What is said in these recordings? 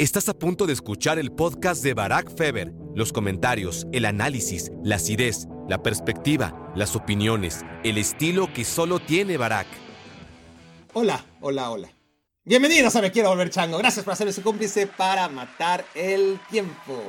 Estás a punto de escuchar el podcast de Barack Feber. Los comentarios, el análisis, la acidez, la perspectiva, las opiniones, el estilo que solo tiene Barack. Hola, hola, hola. Bienvenidos a Me Quiero Volver Chango. Gracias por hacerme su cómplice para matar el tiempo.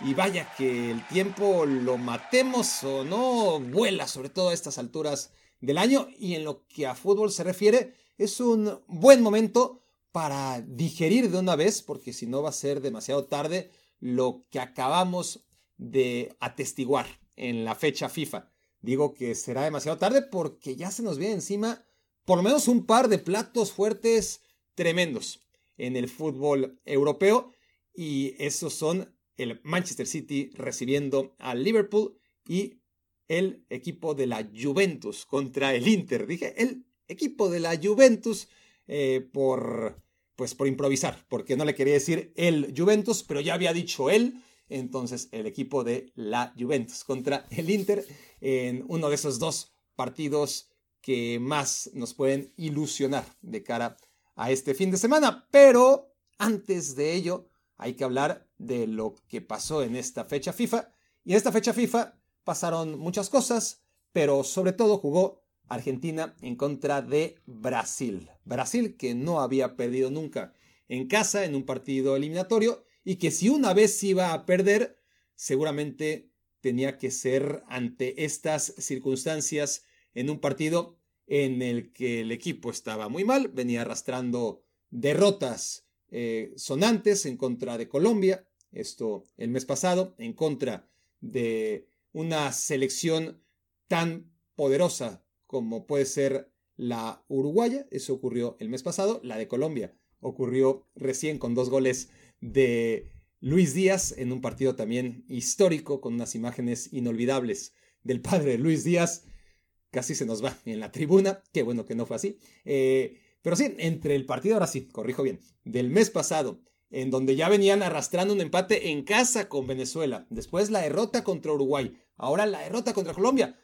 Y vaya que el tiempo lo matemos o no vuela, sobre todo a estas alturas del año. Y en lo que a fútbol se refiere, es un buen momento para digerir de una vez, porque si no va a ser demasiado tarde, lo que acabamos de atestiguar en la fecha FIFA. Digo que será demasiado tarde porque ya se nos viene encima por lo menos un par de platos fuertes tremendos en el fútbol europeo y esos son el Manchester City recibiendo al Liverpool y el equipo de la Juventus contra el Inter. Dije el equipo de la Juventus eh, por pues por improvisar, porque no le quería decir el Juventus, pero ya había dicho él. Entonces, el equipo de la Juventus contra el Inter en uno de esos dos partidos que más nos pueden ilusionar de cara a este fin de semana. Pero antes de ello, hay que hablar de lo que pasó en esta fecha FIFA. Y en esta fecha FIFA pasaron muchas cosas, pero sobre todo jugó Argentina en contra de Brasil. Brasil que no había perdido nunca en casa en un partido eliminatorio y que si una vez iba a perder, seguramente tenía que ser ante estas circunstancias en un partido en el que el equipo estaba muy mal, venía arrastrando derrotas eh, sonantes en contra de Colombia, esto el mes pasado, en contra de una selección tan poderosa como puede ser la uruguaya, eso ocurrió el mes pasado, la de Colombia ocurrió recién con dos goles de Luis Díaz en un partido también histórico con unas imágenes inolvidables del padre de Luis Díaz. Casi se nos va en la tribuna, qué bueno que no fue así. Eh, pero sí, entre el partido, ahora sí, corrijo bien, del mes pasado, en donde ya venían arrastrando un empate en casa con Venezuela, después la derrota contra Uruguay, ahora la derrota contra Colombia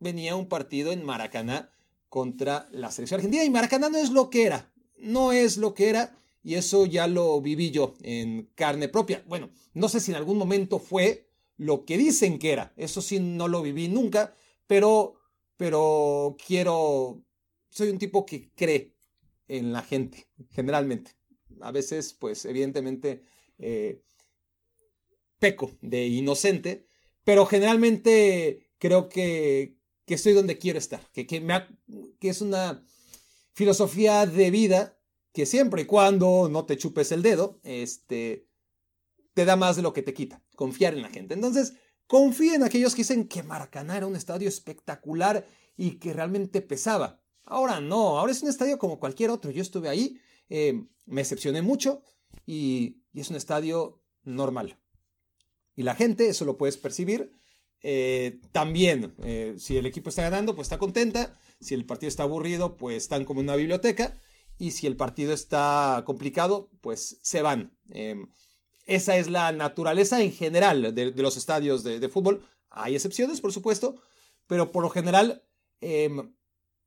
venía un partido en Maracaná contra la selección argentina y Maracaná no es lo que era, no es lo que era y eso ya lo viví yo en carne propia. Bueno, no sé si en algún momento fue lo que dicen que era, eso sí no lo viví nunca, pero pero quiero soy un tipo que cree en la gente, generalmente. A veces, pues, evidentemente, eh, peco de inocente, pero generalmente creo que, que estoy donde quiero estar, que, que, me que es una filosofía de vida que siempre y cuando no te chupes el dedo, este, te da más de lo que te quita, confiar en la gente. Entonces, confía en aquellos que dicen que Maracaná era un estadio espectacular y que realmente pesaba. Ahora no, ahora es un estadio como cualquier otro. Yo estuve ahí, eh, me decepcioné mucho y, y es un estadio normal. Y la gente, eso lo puedes percibir, eh, también, eh, si el equipo está ganando, pues está contenta. Si el partido está aburrido, pues están como en una biblioteca. Y si el partido está complicado, pues se van. Em, esa es la naturaleza en general de, los estadios de, fútbol. Hay excepciones, por supuesto, pero por lo general em,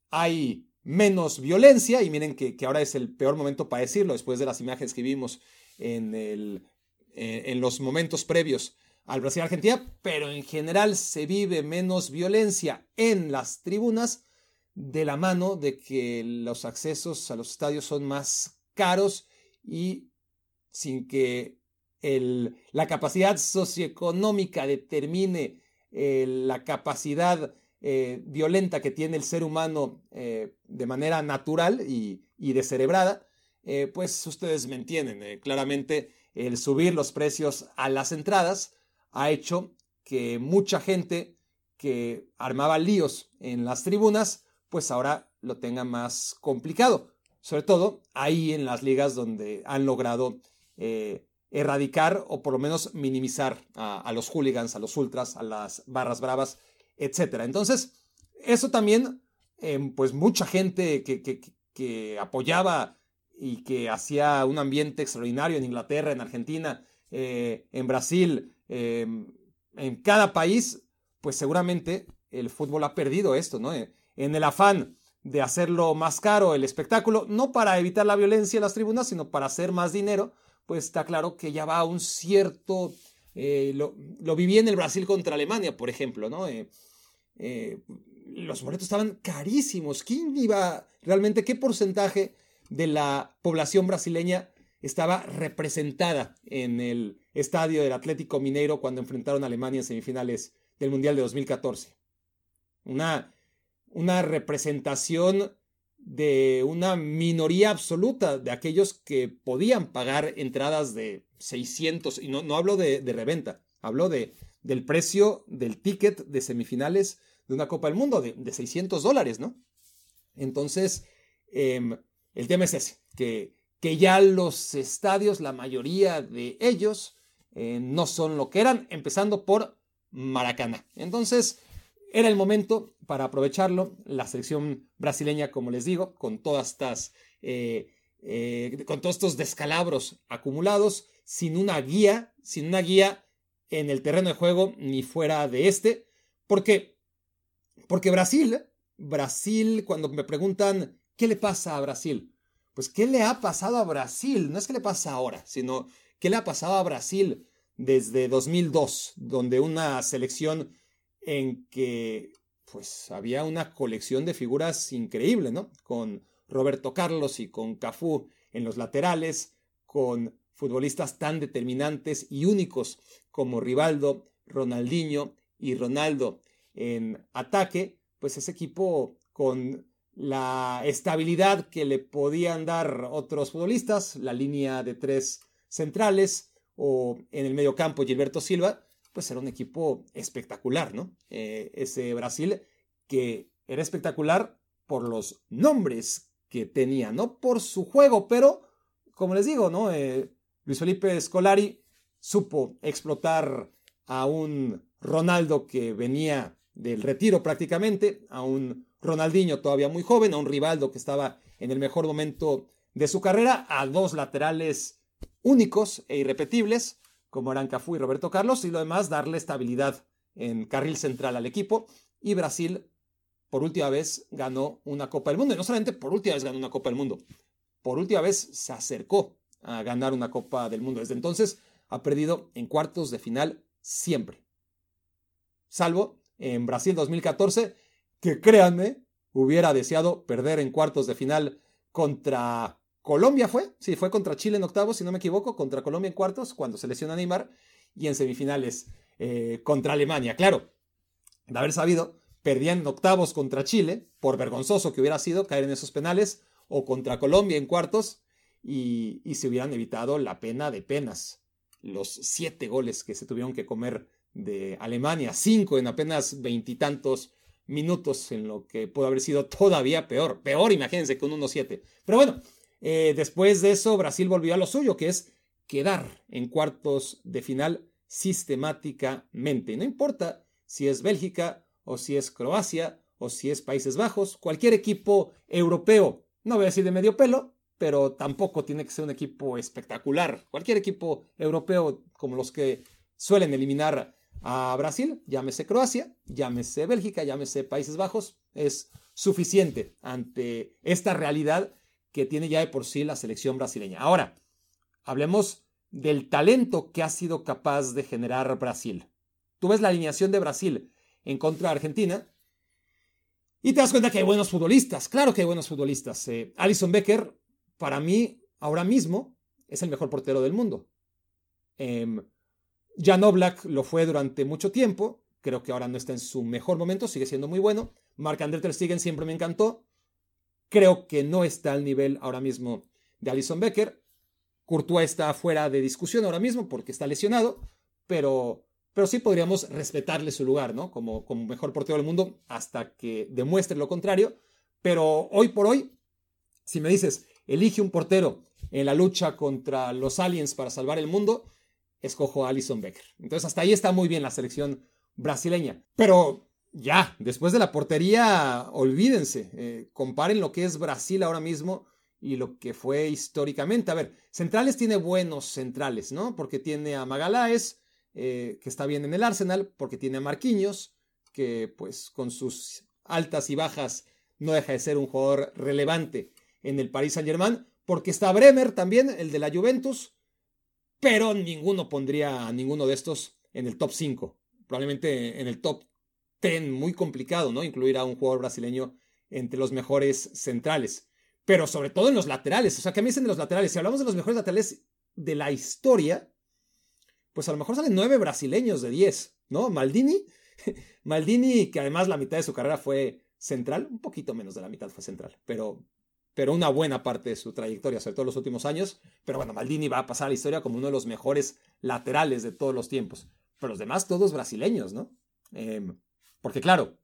hay menos violencia. Y miren que, ahora es el peor momento para decirlo, después de las imágenes que vimos en, el, eh, en los momentos previos al Brasil-Argentina, pero en general se vive menos violencia en las tribunas de la mano de que los accesos a los estadios son más caros y sin que la capacidad socioeconómica determine eh, la capacidad eh, violenta que tiene el ser humano eh, de manera natural y, y descerebrada, pues ustedes me entienden. claramente el subir los precios a las entradas ha hecho que mucha gente que armaba líos en las tribunas, pues ahora lo tenga más complicado. Sobre todo ahí en las ligas donde han logrado eh, erradicar o por lo menos minimizar a, los hooligans, a los ultras, a las barras bravas, etc. Entonces, eso también, em, pues mucha gente que, que, apoyaba y que hacía un ambiente extraordinario en Inglaterra, en Argentina, eh, en Brasil, Em, en cada país, pues seguramente el fútbol ha perdido esto, ¿no? Eh, en el afán de hacerlo más caro el espectáculo, no para evitar la violencia en las tribunas, sino para hacer más dinero, pues está claro que ya va a un cierto... Eh, lo, lo, viví en el Brasil contra Alemania, por ejemplo, ¿no? Eh, los boletos estaban carísimos. ¿Quién iba realmente? ¿Qué porcentaje de la población brasileña estaba representada en el estadio del Atlético Mineiro cuando enfrentaron a Alemania en semifinales del Mundial de 2014? Una, una representación de una minoría absoluta de aquellos que podían pagar entradas de 600, y no, no hablo de, reventa, hablo de, del precio del ticket de semifinales de una Copa del Mundo, de, de 600 dólares, ¿no? Entonces, em, el tema es ese, que, que, ya los estadios, la mayoría de ellos, eh, no son lo que eran, empezando por Maracaná. Entonces, era el momento para aprovecharlo. La selección brasileña, como les digo, con todas estas, eh, eh, con todos estos descalabros acumulados, sin una guía, sin una guía en el terreno de juego ni fuera de este. Porque, porque Brasil, Brasil, cuando me preguntan qué le pasa a Brasil, pues qué le ha pasado a Brasil, no es que le pasa ahora, sino qué le ha pasado a Brasil desde 2002, donde una selección en que pues había una colección de figuras increíble, ¿no? Con Roberto Carlos y con Cafú en los laterales, con futbolistas tan determinantes y únicos como Rivaldo, Ronaldinho y Ronaldo en ataque, pues ese equipo con la estabilidad que le podían dar otros futbolistas, la línea de tres centrales o en el medio campo Gilberto Silva, pues era un equipo espectacular, ¿no? Eh, ese Brasil que era espectacular por los nombres que tenía, no por su juego, pero como les digo, ¿no? Eh, Luis Felipe Scolari supo explotar a un Ronaldo que venía del retiro prácticamente, a un Ronaldinho todavía muy joven, a un Rivaldo que estaba en el mejor momento de su carrera, a dos laterales únicos e irrepetibles, como eran Cafú y Roberto Carlos, y lo demás darle estabilidad en carril central al equipo. Y Brasil, por última vez, ganó una Copa del Mundo. Y no solamente por última vez ganó una Copa del Mundo, por última vez se acercó a ganar una Copa del Mundo. Desde entonces ha perdido en cuartos de final siempre. Salvo en Brasil 2014, que créanme, hubiera deseado perder en cuartos de final contra Colombia fue, sí, fue contra Chile en octavos, si no me equivoco, contra Colombia en cuartos, cuando se lesiona Neymar, y en semifinales eh, contra Alemania. Claro, de haber sabido, perdían en octavos contra Chile, por vergonzoso que hubiera sido caer en esos penales, o contra Colombia en cuartos, y, y se hubieran evitado la pena de penas. Los siete goles que se tuvieron que comer de Alemania, cinco en apenas veintitantos minutos, en lo que pudo haber sido todavía peor. Peor, imagínense, con 1-7. Pero bueno, eh, después de eso, Brasil volvió a lo suyo, que es quedar en cuartos de final sistemáticamente. No importa si es Bélgica o si es Croacia o si es Países Bajos, cualquier equipo europeo, no voy a decir de medio pelo, pero tampoco tiene que ser un equipo espectacular. Cualquier equipo europeo como los que suelen eliminar a Brasil, llámese Croacia, llámese Bélgica, llámese Países Bajos, es suficiente ante esta realidad que tiene ya de por sí la selección brasileña. Ahora, hablemos del talento que ha sido capaz de generar Brasil. Tú ves la alineación de Brasil en contra de Argentina y te das cuenta que hay buenos futbolistas. Claro que hay buenos futbolistas. Eh, Alison Becker, para mí, ahora mismo, es el mejor portero del mundo. Eh, Jan Oblak lo fue durante mucho tiempo. Creo que ahora no está en su mejor momento, sigue siendo muy bueno. Marc-André Ter Stegen siempre me encantó. Creo que no está al nivel ahora mismo de Alison Becker. Courtois está fuera de discusión ahora mismo porque está lesionado, pero, pero sí podríamos respetarle su lugar, ¿no? Como, como mejor portero del mundo hasta que demuestre lo contrario. Pero hoy por hoy, si me dices, elige un portero en la lucha contra los aliens para salvar el mundo, escojo a Alison Becker. Entonces hasta ahí está muy bien la selección brasileña. Pero ya, después de la portería, olvídense, eh, comparen lo que es Brasil ahora mismo y lo que fue históricamente. A ver, centrales tiene buenos centrales, ¿no? Porque tiene a Magaláes, eh, que está bien en el Arsenal, porque tiene a Marquinhos, que pues con sus altas y bajas no deja de ser un jugador relevante en el Paris Saint Germain, porque está Bremer también, el de la Juventus, pero ninguno pondría a ninguno de estos en el top 5. Probablemente en el top 10, muy complicado, ¿no? Incluir a un jugador brasileño entre los mejores centrales. Pero sobre todo en los laterales. O sea, ¿qué me dicen de los laterales? Si hablamos de los mejores laterales de la historia, pues a lo mejor salen nueve brasileños de 10, ¿no? Maldini, Maldini, que además la mitad de su carrera fue central, un poquito menos de la mitad fue central, pero pero una buena parte de su trayectoria, sobre todo los últimos años. Pero bueno, Maldini va a pasar a la historia como uno de los mejores laterales de todos los tiempos. Pero los demás, todos brasileños, ¿no? Em, porque claro,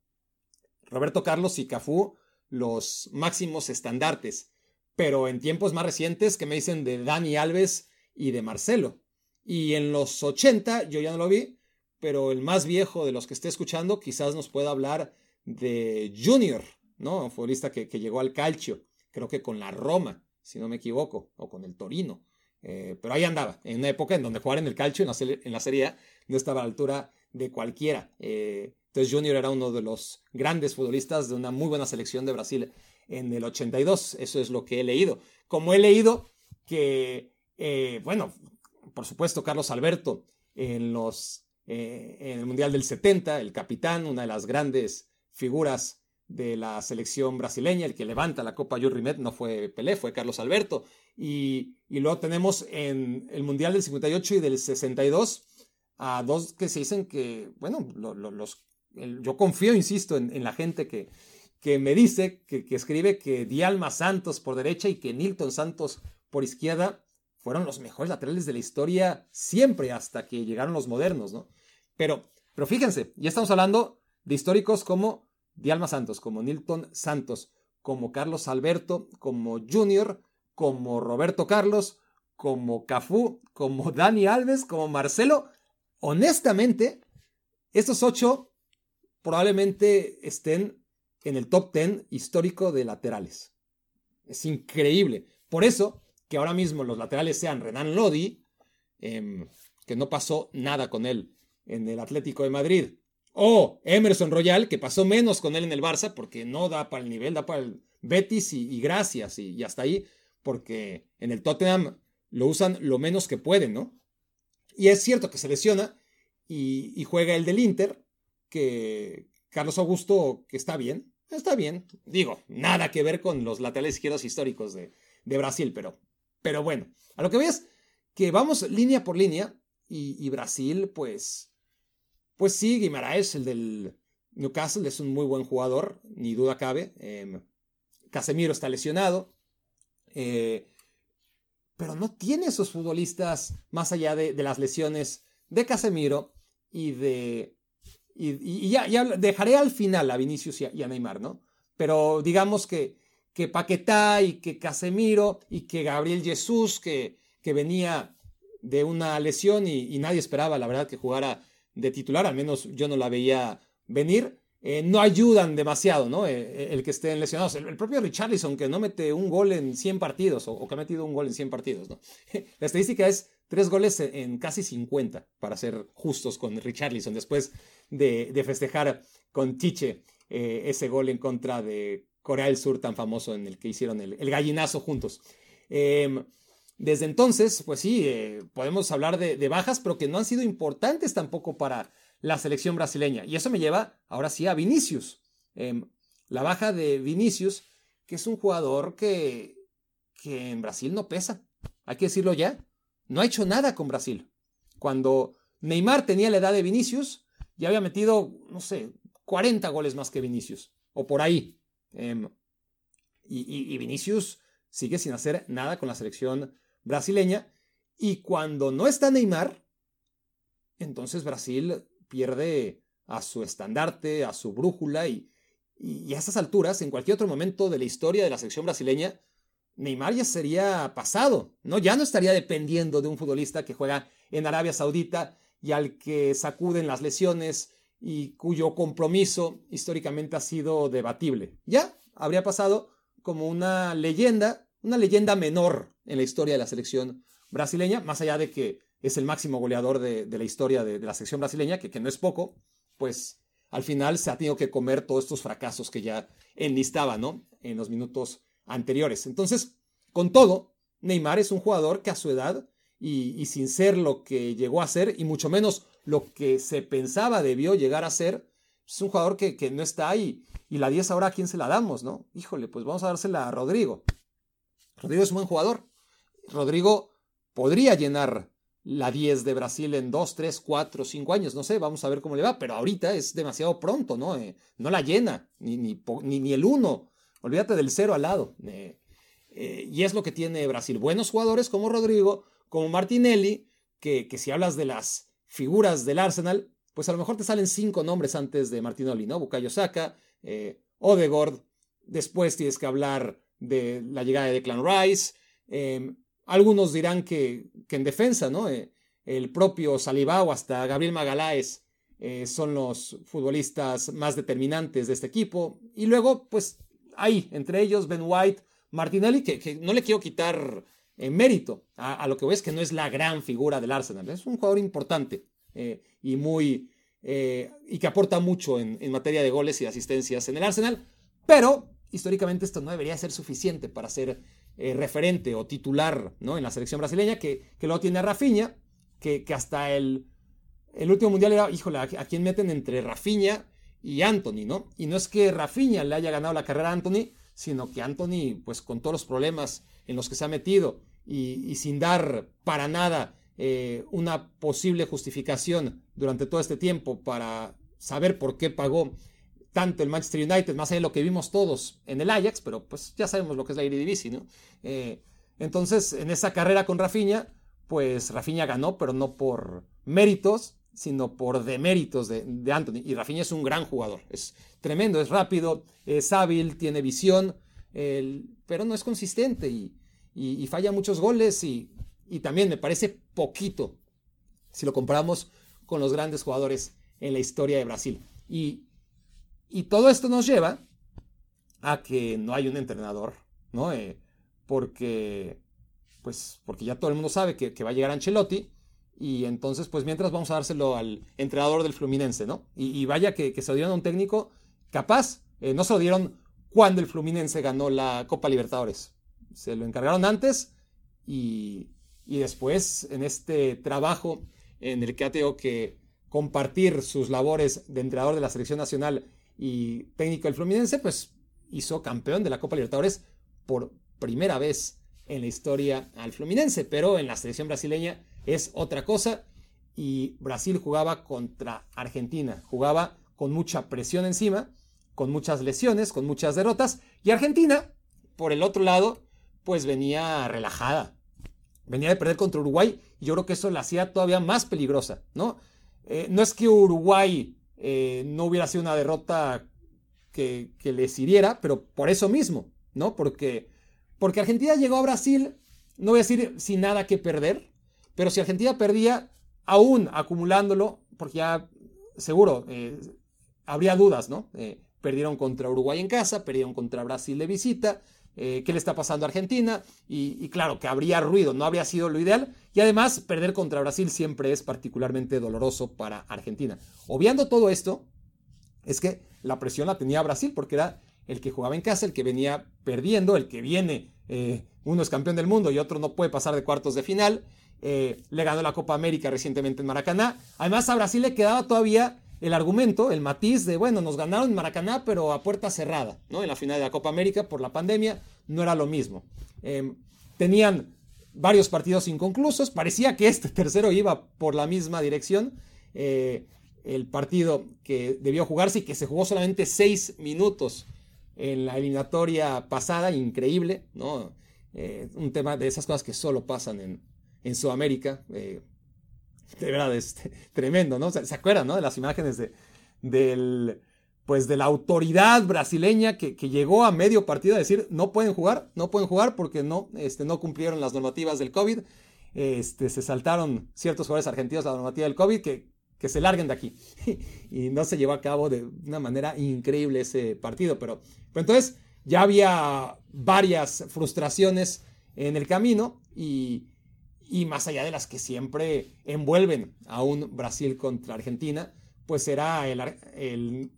Roberto Carlos y Cafú, los máximos estandartes. Pero en tiempos más recientes, que me dicen de Dani Alves y de Marcelo? Y en los 80, yo ya no lo vi, pero el más viejo de los que esté escuchando quizás nos pueda hablar de Junior, ¿no? Un futbolista que, que llegó al calcio creo que con la Roma, si no me equivoco, o con el Torino. Eh, pero ahí andaba, en una época en donde jugar en el calcio, en la, en la Serie A, no estaba a la altura de cualquiera. Eh, entonces Junior era uno de los grandes futbolistas de una muy buena selección de Brasil en el 82. Eso es lo que he leído. Como he leído que, eh, bueno, por supuesto, Carlos Alberto en, los, en el Mundial del 70, el capitán, una de las grandes figuras de la selección brasileña, el que levanta la Copa Jules Rimet no fue Pelé, fue Carlos Alberto. Y, luego tenemos en el Mundial del 58 y del 62 a dos que se dicen que, bueno, los, yo confío, insisto, en, la gente que, que me dice, que, que, escribe que Dialma Santos por derecha y que Nilton Santos por izquierda fueron los mejores laterales de la historia siempre hasta que llegaron los modernos, ¿no? Pero, pero fíjense, ya estamos hablando de históricos como Alma Santos, como Nilton Santos, como Carlos Alberto, como Junior, como Roberto Carlos, como Cafú, como Dani Alves, como Marcelo. Honestamente, estos ocho probablemente estén en el top ten histórico de laterales. Es increíble. Por eso que ahora mismo los laterales sean Renan Lodi, em, que no pasó nada con él en el Atlético de Madrid, o Emerson Royal, que pasó menos con él en el Barça porque no da para el nivel, da para el Betis y, gracias y, hasta ahí, porque en el Tottenham lo usan lo menos que pueden, ¿no? Y es cierto que se lesiona y, juega el del Inter, que Carlos Augusto, que está bien, está bien. Digo, nada que ver con los laterales izquierdos históricos de, Brasil, pero, pero bueno, a lo que ves que vamos línea por línea y Brasil, pues pues sí, Guimaraes, el del Newcastle, es un muy buen jugador, ni duda cabe. Em, Casemiro está lesionado. Eh, pero no tiene esos futbolistas más allá de, las lesiones de Casemiro y de. Y, ya, dejaré al final a Vinicius y a, Neymar, ¿no? Pero digamos que, que Paquetá y que Casemiro y que Gabriel Jesús, que, que venía de una lesión y, nadie esperaba, la verdad, que jugara de titular, al menos yo no la veía venir. Eh, no ayudan demasiado, ¿no? Eh, eh, el que estén lesionados. El, propio Richarlison, que no mete un gol en 100 partidos, o, que ha metido un gol en 100 partidos, ¿no? La estadística es tres goles en casi 50, para ser justos con Richarlison, después de, festejar con Chiche ese gol en contra de Corea del Sur tan famoso en el que hicieron el, gallinazo juntos. Em, desde entonces, pues sí, eh, podemos hablar de, bajas, pero que no han sido importantes tampoco para la selección brasileña. Y eso me lleva ahora sí a Vinicius. Em, la baja de Vinicius, que es un jugador que, que en Brasil no pesa. Hay que decirlo ya. No ha hecho nada con Brasil. Cuando Neymar tenía la edad de Vinicius, ya había metido, no sé, 40 goles más que Vinicius. O por ahí. Em, y, Vinicius sigue sin hacer nada con la selección brasileña. Y cuando no está Neymar, entonces Brasil pierde a su estandarte, a su brújula y, y, a esas alturas, en cualquier otro momento de la historia de la selección brasileña, Neymar ya sería pasado, ¿no? Ya no estaría dependiendo de un futbolista que juega en Arabia Saudita y al que sacuden las lesiones y cuyo compromiso históricamente ha sido debatible. Ya habría pasado como una leyenda una leyenda menor en la historia de la selección brasileña, más allá de que es el máximo goleador de, la historia de, la selección brasileña, que, que, no es poco, pues al final se ha tenido que comer todos estos fracasos que ya enlistaba, ¿no? En los minutos anteriores. Entonces, con todo, Neymar es un jugador que a su edad y, sin ser lo que llegó a ser, y mucho menos lo que se pensaba debió llegar a ser, es un jugador que, no está ahí. Y la 10 ahora a quién se la damos, ¿no? Híjole, pues vamos a dársela a Rodrigo. Rodrigo es un buen jugador. Rodrigo podría llenar la 10 de Brasil en 2, 3, 4, 5 años, no sé, vamos a ver cómo le va, pero ahorita es demasiado pronto, ¿no? Eh, no la llena, ni, ni, ni, el 1, olvídate del 0 al lado. Eh, eh, y es lo que tiene Brasil, buenos jugadores como Rodrigo, como Martinelli, que, que si hablas de las figuras del Arsenal, pues a lo mejor te salen cinco nombres antes de Martinelli, ¿no? Bukayo Saka, eh, Odegaard, después tienes que hablar de la llegada de Declan Rice, em, algunos dirán que, que, en defensa, ¿no? Eh, el propio Saliba o hasta Gabriel Magaláes son los futbolistas más determinantes de este equipo. Y luego, pues ahí, entre ellos Ben White, Martinelli, que, que no le quiero quitar en mérito a, lo que ves que no es la gran figura del Arsenal. Es un jugador importante eh, y muy eh, y que aporta mucho en, materia de goles y asistencias en el Arsenal, pero históricamente esto no debería ser suficiente para ser eh, referente o titular ¿no? en la selección brasileña, que, luego tiene a Rafinha, que, que hasta el, el, último mundial era, híjole, ¿a, quién meten entre Rafinha y Anthony, ¿no? Y no es que Rafinha le haya ganado la carrera a Anthony, sino que Anthony, pues con todos los problemas en los que se ha metido y, sin dar para nada eh, una posible justificación durante todo este tiempo para saber por qué pagó tanto el Manchester United, más allá de lo que vimos todos en el Ajax, pero pues ya sabemos lo que es la Eredivisie, ¿no? Eh, entonces, en esa carrera con Rafinha, pues Rafinha ganó, pero no por méritos, sino por deméritos de, de Anthony. Y Rafinha es un gran jugador, es tremendo, es rápido, es hábil, tiene visión, pero no es consistente y, y, falla muchos goles y, también me parece poquito si lo comparamos con los grandes jugadores en la historia de Brasil. Y, todo esto nos lleva a que no hay un entrenador, ¿no? Eh, porque, pues, porque ya todo el mundo sabe que, va a llegar Ancelotti y entonces, pues mientras vamos a dárselo al entrenador del Fluminense, ¿no? Y, vaya que, se lo dieron a un técnico capaz, eh, no se lo dieron cuando el Fluminense ganó la Copa Libertadores se lo encargaron antes y, después en este trabajo en el que ha tenido que compartir sus labores de entrenador de la selección nacional y técnico del Fluminense, pues hizo campeón de la Copa Libertadores por primera vez en la historia al Fluminense, pero en la selección brasileña es otra cosa y Brasil jugaba contra Argentina, jugaba con mucha presión encima, con muchas lesiones, con muchas derrotas y Argentina, por el otro lado, pues venía relajada. Venía de perder contra Uruguay y yo creo que eso la hacía todavía más peligrosa, ¿no? Eh, no es que Uruguay eh, no hubiera sido una derrota que, que, les hiriera, pero por eso mismo, ¿no? Porque, porque Argentina llegó a Brasil, no voy a decir sin nada que perder, pero si Argentina perdía, aún acumulándolo, porque ya seguro eh, habría dudas, ¿no? perdieron contra Uruguay en casa, perdieron contra Brasil de visita, eh, qué le está pasando a Argentina y, claro que habría ruido, no habría sido lo ideal y además perder contra Brasil siempre es particularmente doloroso para Argentina. Obviando todo esto, es que la presión la tenía Brasil porque era el que jugaba en casa, el que venía perdiendo, el que viene, eh, uno es campeón del mundo y otro no puede pasar de cuartos de final, eh, le ganó la Copa América recientemente en Maracaná, además a Brasil le quedaba todavía el argumento, el matiz de, bueno, nos ganaron en Maracaná, pero a puerta cerrada, ¿no? En la final de la Copa América por la pandemia no era lo mismo. Em, tenían varios partidos inconclusos, parecía que este tercero iba por la misma dirección. Eh, el partido que debió jugarse y que se jugó solamente seis minutos en la eliminatoria pasada, increíble, ¿no? Eh, un tema de esas cosas que solo pasan en, en Sudamérica. Eh, de verdad, es tremendo, ¿no? ¿Se, acuerdan, ¿no? De las imágenes de, del, pues de la autoridad brasileña que, llegó a medio partido a decir, no pueden jugar, no pueden jugar porque no, este, no cumplieron las normativas del COVID. Este, se saltaron ciertos jugadores argentinos la normativa del COVID que, que se larguen de aquí. y no se llevó a cabo de una manera increíble ese partido. Pero, pero entonces ya había varias frustraciones en el camino y, y más allá de las que siempre envuelven a un Brasil contra Argentina, pues será el,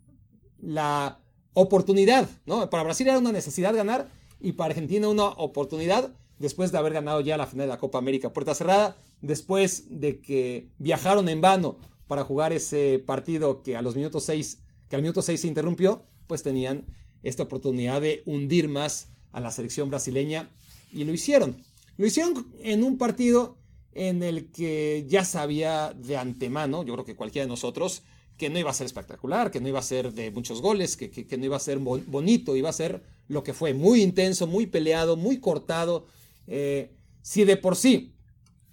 la oportunidad, ¿no? Para Brasil era una necesidad ganar y para Argentina una oportunidad después de haber ganado ya la final de la Copa América puerta cerrada, después de que viajaron en vano para jugar ese partido que a los minutos 6, que al minuto 6 se interrumpió, pues tenían esta oportunidad de hundir más a la selección brasileña y lo hicieron. Lo hicieron en un partido en el que ya sabía de antemano, yo creo que cualquiera de nosotros, que no iba a ser espectacular, que no iba a ser de muchos goles, que, no iba a ser bonito, iba a ser lo que fue, muy intenso, muy peleado, muy cortado. Eh, si de por sí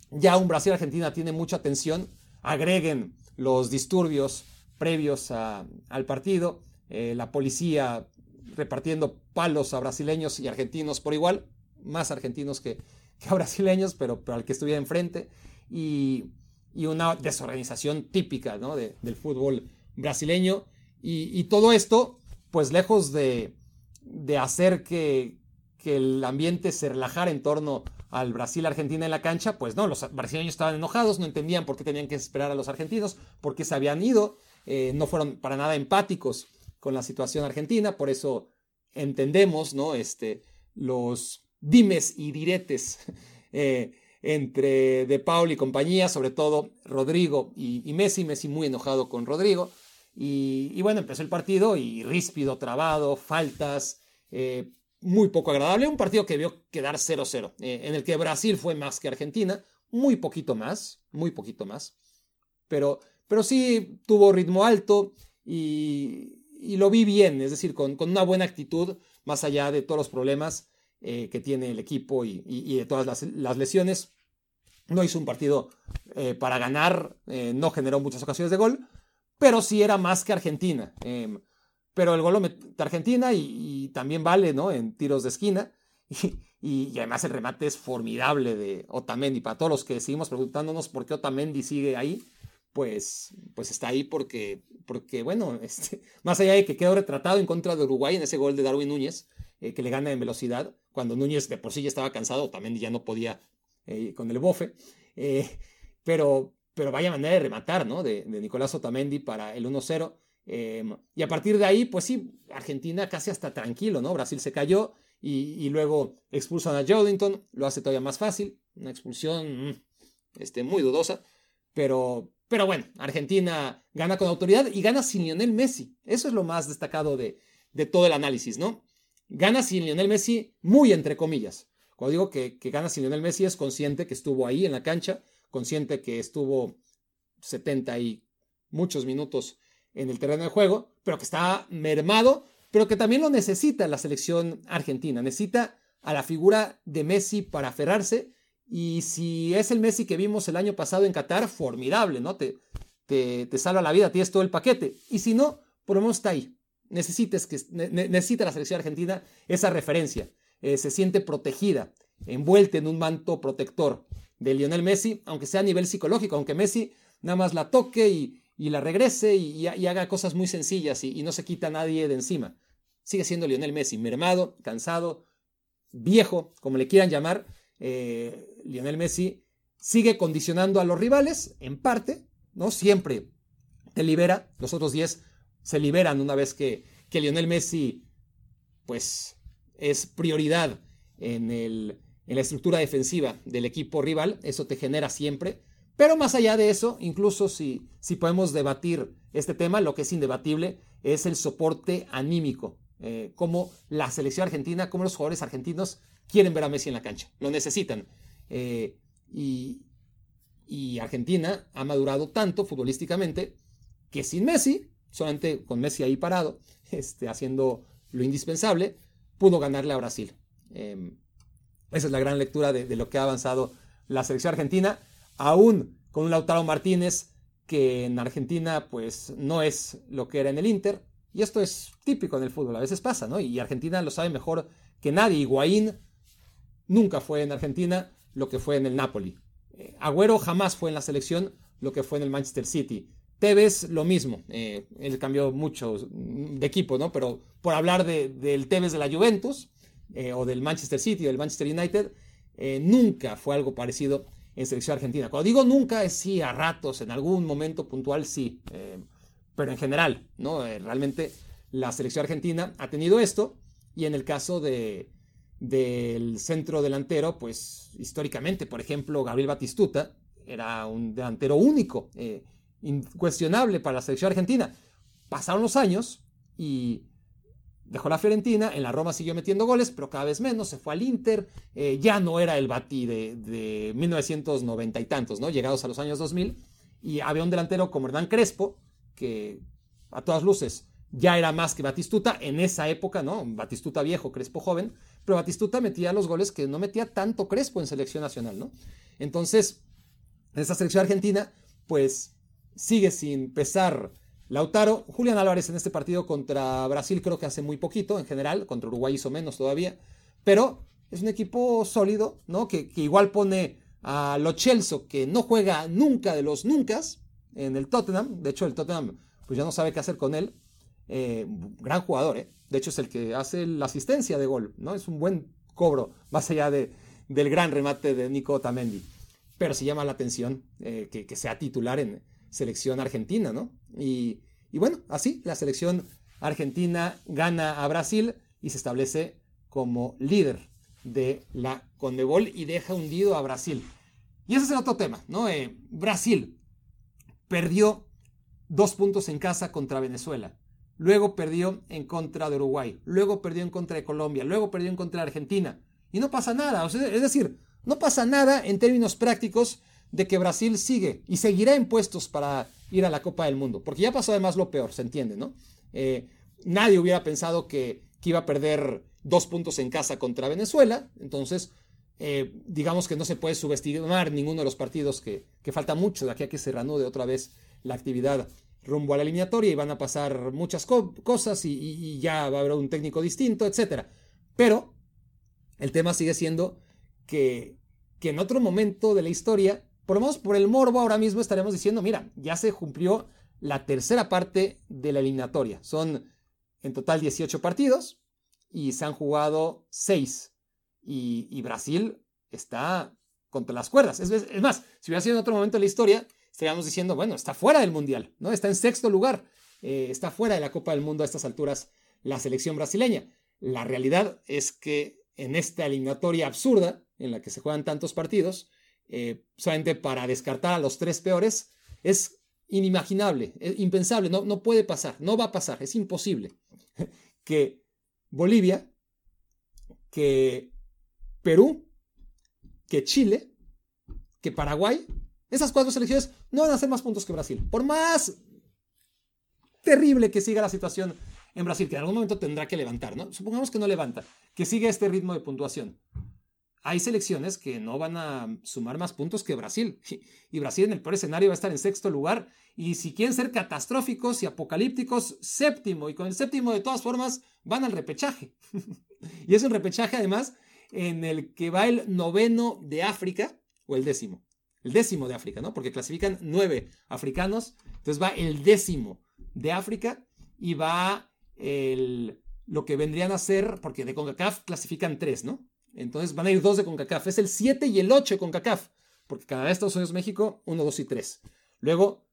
ya un Brasil-Argentina tiene mucha tensión, agreguen los disturbios previos al partido, eh, la policía repartiendo palos a brasileños y argentinos por igual, más argentinos que, que a brasileños, pero, pero al que estuviera enfrente, y, una desorganización típica del fútbol brasileño. Y, todo esto, pues lejos de, hacer que, el ambiente se relajara en torno al Brasil-Argentina en la cancha, pues no, los brasileños estaban enojados, no entendían por qué tenían que esperar a los argentinos, por qué se habían ido, eh, no fueron para nada empáticos con la situación argentina, por eso entendemos, ¿no? Este, los dimes y diretes eh, entre De Paul y compañía, sobre todo Rodrigo y, Messi, Messi muy enojado con Rodrigo, y, bueno, empezó el partido y ríspido, trabado, faltas, eh, muy poco agradable, un partido que debió quedar 0-0, eh, en el que Brasil fue más que Argentina, muy poquito más, muy poquito más, pero, pero sí tuvo ritmo alto y, lo vi bien, es decir, con, con una buena actitud, más allá de todos los problemas eh, que tiene el equipo y, de todas las, lesiones. No hizo un partido eh, para ganar, eh, no generó muchas ocasiones de gol, pero sí era más que Argentina. Em, pero el gol lo mete Argentina y, también vale ¿no? en tiros de esquina. Y, y, además el remate es formidable de Otamendi. Para todos los que seguimos preguntándonos por qué Otamendi sigue ahí, pues, pues está ahí porque, porque bueno, este, más allá de que quedó retratado en contra de Uruguay en ese gol de Darwin Núñez, eh, que le gana en velocidad, cuando Núñez de por sí ya estaba cansado, también ya no podía eh, con el bofe, eh, pero, pero vaya manera de rematar, ¿no? De, Nicolás Otamendi para el 1-0. y a partir de ahí, pues sí, Argentina casi hasta tranquilo, ¿no? Brasil se cayó y, luego expulsan a Jolinton, lo hace todavía más fácil, una expulsión mm, este, muy dudosa, pero, pero bueno, Argentina gana con autoridad y gana sin Lionel Messi. Eso es lo más destacado de, de todo el análisis, ¿no? Gana sin Lionel Messi, muy entre comillas. Cuando digo que, gana sin Lionel Messi, es consciente que estuvo ahí en la cancha, consciente que estuvo 70 y muchos minutos en el terreno de juego, pero que está mermado, pero que también lo necesita la selección argentina. Necesita a la figura de Messi para aferrarse. Y si es el Messi que vimos el año pasado en Qatar, formidable, ¿no? Te, te, salva la vida, tienes todo el paquete. Y si no, por lo menos está ahí que, necesita la selección argentina esa referencia. Eh, se siente protegida, envuelta en un manto protector de Lionel Messi, aunque sea a nivel psicológico, aunque Messi nada más la toque y, la regrese y, haga cosas muy sencillas y, no se quita a nadie de encima. Sigue siendo Lionel Messi, mermado, cansado, viejo, como le quieran llamar. Eh, Lionel Messi sigue condicionando a los rivales, en parte, ¿no? Siempre te libera, los otros 10 se liberan una vez que, que Lionel Messi pues es prioridad en, el, en la estructura defensiva del equipo rival, eso te genera siempre. Pero más allá de eso, incluso si, si podemos debatir este tema, lo que es indebatible es el soporte anímico, eh, como la selección argentina, como los jugadores argentinos quieren ver a Messi en la cancha, lo necesitan. Eh, y, Argentina ha madurado tanto futbolísticamente que sin Messi solamente con Messi ahí parado, este, haciendo lo indispensable, pudo ganarle a Brasil. Em, esa es la gran lectura de, lo que ha avanzado la selección argentina, aún con un Lautaro Martínez que en Argentina pues no es lo que era en el Inter, y esto es típico en el fútbol, a veces pasa, ¿no? Y Argentina lo sabe mejor que nadie. Higuaín nunca fue en Argentina lo que fue en el Napoli. Eh, Agüero jamás fue en la selección lo que fue en el Manchester City. Tevez lo mismo, eh, él cambió mucho de equipo, ¿no? Pero por hablar del Tevez de la Juventus eh, o del Manchester City o del Manchester United, nunca fue algo parecido en selección argentina. Cuando digo nunca, es sí, a ratos, en algún momento puntual sí, pero en general, ¿no? realmente la selección argentina ha tenido esto y en el caso de, del centro delantero, pues históricamente, por ejemplo, Gabriel Batistuta, era un delantero único, eh, incuestionable para la selección argentina. Pasaron los años y dejó la Fiorentina, en la Roma siguió metiendo goles, pero cada vez menos, se fue al Inter, eh, ya no era el Bati de, de 1990 y tantos, ¿no? Llegados a los años 2000, y había un delantero como Hernán Crespo, que a todas luces ya era más que Batistuta en esa época, ¿no? Batistuta viejo, Crespo joven, pero Batistuta metía los goles que no metía tanto Crespo en selección nacional, ¿no? Entonces, en esta selección argentina, pues sigue sin pesar Lautaro, Julián Álvarez en este partido contra Brasil creo que hace muy poquito en general, contra Uruguay hizo menos todavía, pero es un equipo sólido, ¿no? Que, igual pone a Lo Celso, que no juega nunca de los nunca en el Tottenham, de hecho el Tottenham pues ya no sabe qué hacer con él, eh, gran jugador, ¿eh? de hecho es el que hace la asistencia de gol, ¿no? Es un buen cobro, más allá de, del gran remate de Nico Tamendi, pero se llama la atención eh, que, sea titular en, selección argentina, ¿no? Y, bueno, así la selección argentina gana a Brasil y se establece como líder de la Conmebol y deja hundido a Brasil. Y ese es el otro tema, ¿no? Brasil perdió dos puntos en casa contra Venezuela, luego perdió en contra de Uruguay, luego perdió en contra de Colombia, luego perdió en contra de Argentina. Y no pasa nada, es decir, no pasa nada en términos prácticos de que Brasil sigue y seguirá en puestos para ir a la Copa del Mundo, porque ya pasó además lo peor, se entiende, ¿no? Eh, nadie hubiera pensado que, iba a perder dos puntos en casa contra Venezuela, entonces eh, digamos que no se puede subestimar ninguno de los partidos que, que falta mucho de aquí a que se reanude otra vez la actividad rumbo a la eliminatoria y van a pasar muchas cosas y, ya va a haber un técnico distinto, etc. Pero el tema sigue siendo que, que en otro momento de la historia por lo por el morbo ahora mismo estaremos diciendo, mira, ya se cumplió la tercera parte de la eliminatoria. Son en total 18 partidos y se han jugado 6. Y, Brasil está contra las cuerdas. Es, más, si hubiera sido en otro momento de la historia, estaríamos diciendo, bueno, está fuera del Mundial, ¿no? Está en sexto lugar, eh, está fuera de la Copa del Mundo a estas alturas la selección brasileña. La realidad es que en esta eliminatoria absurda, en la que se juegan tantos partidos, eh, solamente para descartar a los tres peores, es inimaginable, es impensable, no, no puede pasar, no va a pasar, es imposible que Bolivia, que Perú, que Chile, que Paraguay, esas cuatro selecciones no van a hacer más puntos que Brasil. Por más terrible que siga la situación en Brasil, que en algún momento tendrá que levantar, ¿no? Supongamos que no levanta, que siga este ritmo de puntuación hay selecciones que no van a sumar más puntos que Brasil. Y Brasil en el peor escenario va a estar en sexto lugar. Y si quieren ser catastróficos y apocalípticos, séptimo. Y con el séptimo, de todas formas, van al repechaje. y es un repechaje, además, en el que va el noveno de África o el décimo. El décimo de África, ¿no? Porque clasifican nueve africanos. Entonces va el décimo de África y va el, lo que vendrían a ser, porque de CONCACAF clasifican tres, ¿no? Entonces van a ir dos de CONCACAF. Es el 7 y el 8 de CONCACAF. Porque Canadá, Estados Unidos, México, 1, 2 y 3. Luego,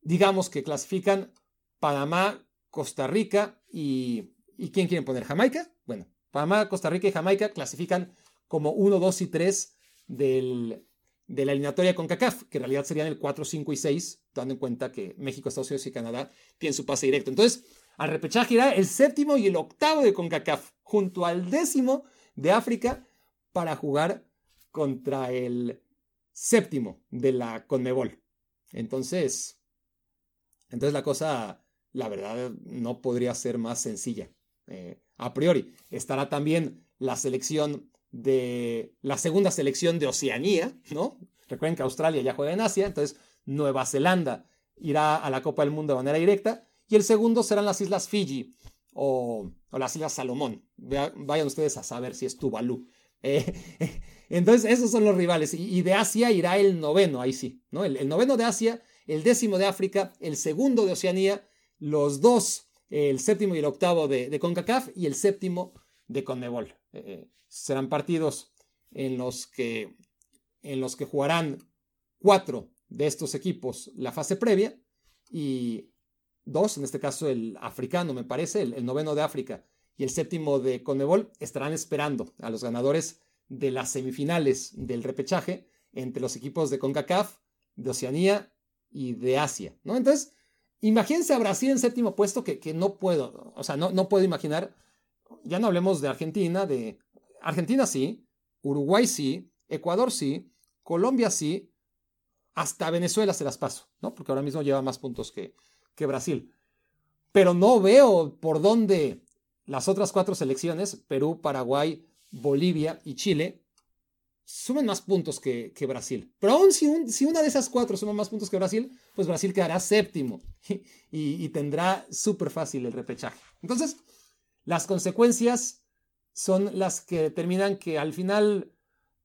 digamos que clasifican Panamá, Costa Rica y... ¿Y quién quieren poner? ¿Jamaica? Bueno, Panamá, Costa Rica y Jamaica clasifican como 1, 2 y 3 del, de la eliminatoria con CACAF, que en realidad serían el 4, 5 y 6, dando en cuenta que México, Estados Unidos y Canadá tienen su pase directo. Entonces, al repechaje irá el séptimo y el octavo de CONCACAF, junto al décimo de África para jugar contra el séptimo de la Conmebol. Entonces, entonces la cosa, la verdad, no podría ser más sencilla. Eh, a priori, estará también la selección de la segunda selección de Oceanía, ¿no? Recuerden que Australia ya juega en Asia, entonces Nueva Zelanda irá a la Copa del Mundo de manera directa y el segundo serán las Islas Fiji o, las Islas Salomón. vayan ustedes a saber si es Tuvalu. Eh, entonces, esos son los rivales. Y, de Asia irá el noveno, ahí sí. ¿no? El, noveno de Asia, el décimo de África, el segundo de Oceanía, los dos, el séptimo y el octavo de, CONCACAF y el séptimo de CONMEBOL. Eh, serán partidos en los, que, en los que jugarán cuatro de estos equipos la fase previa y dos, en este caso el africano, me parece, el, noveno de África y el séptimo de Conmebol, estarán esperando a los ganadores de las semifinales del repechaje entre los equipos de CONCACAF, de Oceanía y de Asia, ¿no? Entonces, imagínense a Brasil en séptimo puesto que, que no puedo, o sea, no, no puedo imaginar, ya no hablemos de Argentina, de Argentina sí, Uruguay sí, Ecuador sí, Colombia sí, hasta Venezuela se las paso, ¿no? Porque ahora mismo lleva más puntos que, que Brasil. Pero no veo por dónde las otras cuatro selecciones, Perú, Paraguay, Bolivia y Chile, sumen más puntos que, Brasil. Pero aún si, si, una de esas cuatro suma más puntos que Brasil, pues Brasil quedará séptimo y, tendrá súper fácil el repechaje. Entonces, las consecuencias son las que determinan que al final,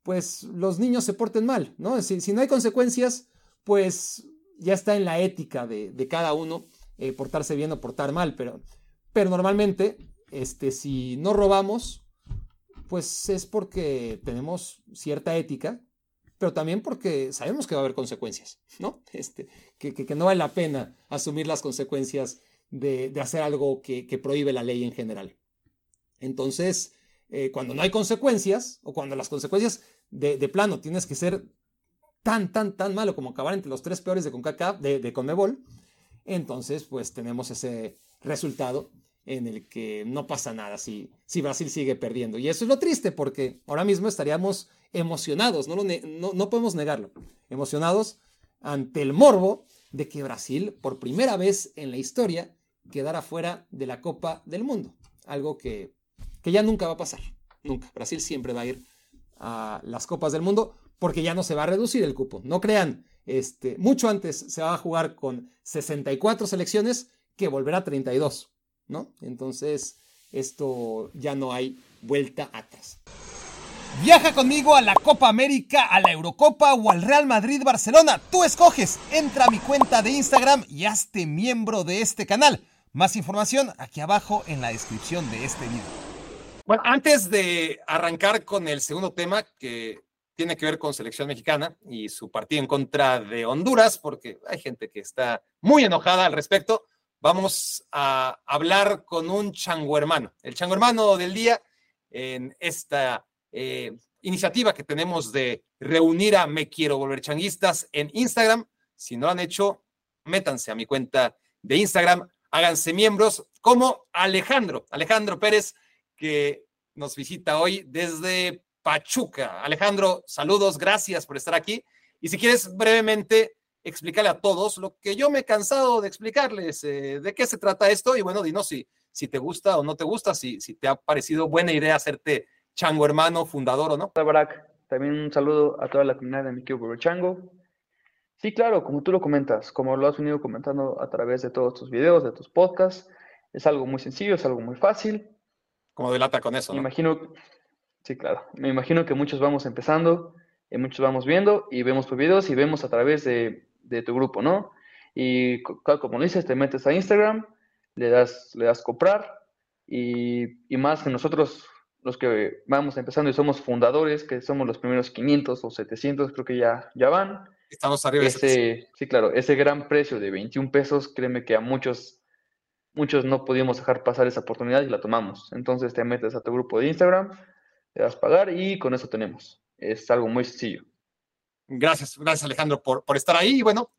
pues los niños se porten mal, ¿no? Si, no hay consecuencias, pues ya está en la ética de, cada uno eh, portarse bien o portar mal, pero, pero normalmente, este, si no robamos, pues es porque tenemos cierta ética, pero también porque sabemos que va a haber consecuencias, ¿no? Este, que, que, no vale la pena asumir las consecuencias de, hacer algo que, prohíbe la ley en general. Entonces, eh, cuando no hay consecuencias, o cuando las consecuencias de, plano tienes que ser tan, tan, tan malo como acabar entre los tres peores de CONCACAF, de, de CONMEBOL, entonces pues tenemos ese resultado en el que no pasa nada si, si Brasil sigue perdiendo. Y eso es lo triste porque ahora mismo estaríamos emocionados, no, no, no podemos negarlo, emocionados ante el morbo de que Brasil por primera vez en la historia quedara fuera de la Copa del Mundo. Algo que, que ya nunca va a pasar. Nunca. Brasil siempre va a ir a las Copas del Mundo porque ya no se va a reducir el cupo. No crean, este, mucho antes se va a jugar con 64 selecciones que volverá a 32. ¿no? Entonces, esto ya no hay vuelta atrás. Viaja conmigo a la Copa América, a la Eurocopa o al Real Madrid Barcelona. Tú escoges. Entra a mi cuenta de Instagram y hazte miembro de este canal. Más información aquí abajo en la descripción de este video. Bueno, antes de arrancar con el segundo tema que tiene que ver con selección mexicana y su partido en contra de Honduras, porque hay gente que está muy enojada al respecto vamos a hablar con un chango hermano, el chango hermano del día en esta eh, iniciativa que tenemos de reunir a Me Quiero Volver Changuistas en Instagram. Si no lo han hecho, métanse a mi cuenta de Instagram, háganse miembros como Alejandro, Alejandro Pérez, que nos visita hoy desde Pachuca. Alejandro, saludos, gracias por estar aquí. Y si quieres brevemente explicarle a todos lo que yo me he cansado de explicarles, eh, de qué se trata esto y bueno, dinos si, si te gusta o no te gusta, si, si te ha parecido buena idea hacerte chango hermano, fundador o no. Hola Barack, también un saludo a toda la comunidad de mi equipo Chango. Sí, claro, como tú lo comentas, como lo has venido comentando a través de todos tus videos, de tus podcasts, es algo muy sencillo, es algo muy fácil. Como delata con eso. Me imagino, sí, claro, me imagino que muchos vamos empezando, y muchos vamos viendo y vemos tus videos y vemos a través de de tu grupo, ¿no? Y como dices, te metes a Instagram, le das, le das comprar y, y, más que nosotros, los que vamos empezando y somos fundadores, que somos los primeros 500 o 700, creo que ya, ya van. Estamos arriba. Ese, sí, claro, ese gran precio de 21 pesos, créeme que a muchos, muchos no pudimos dejar pasar esa oportunidad y la tomamos. Entonces te metes a tu grupo de Instagram, le das pagar y con eso tenemos. Es algo muy sencillo. Gracias, gracias Alejandro por, por estar ahí. Y bueno,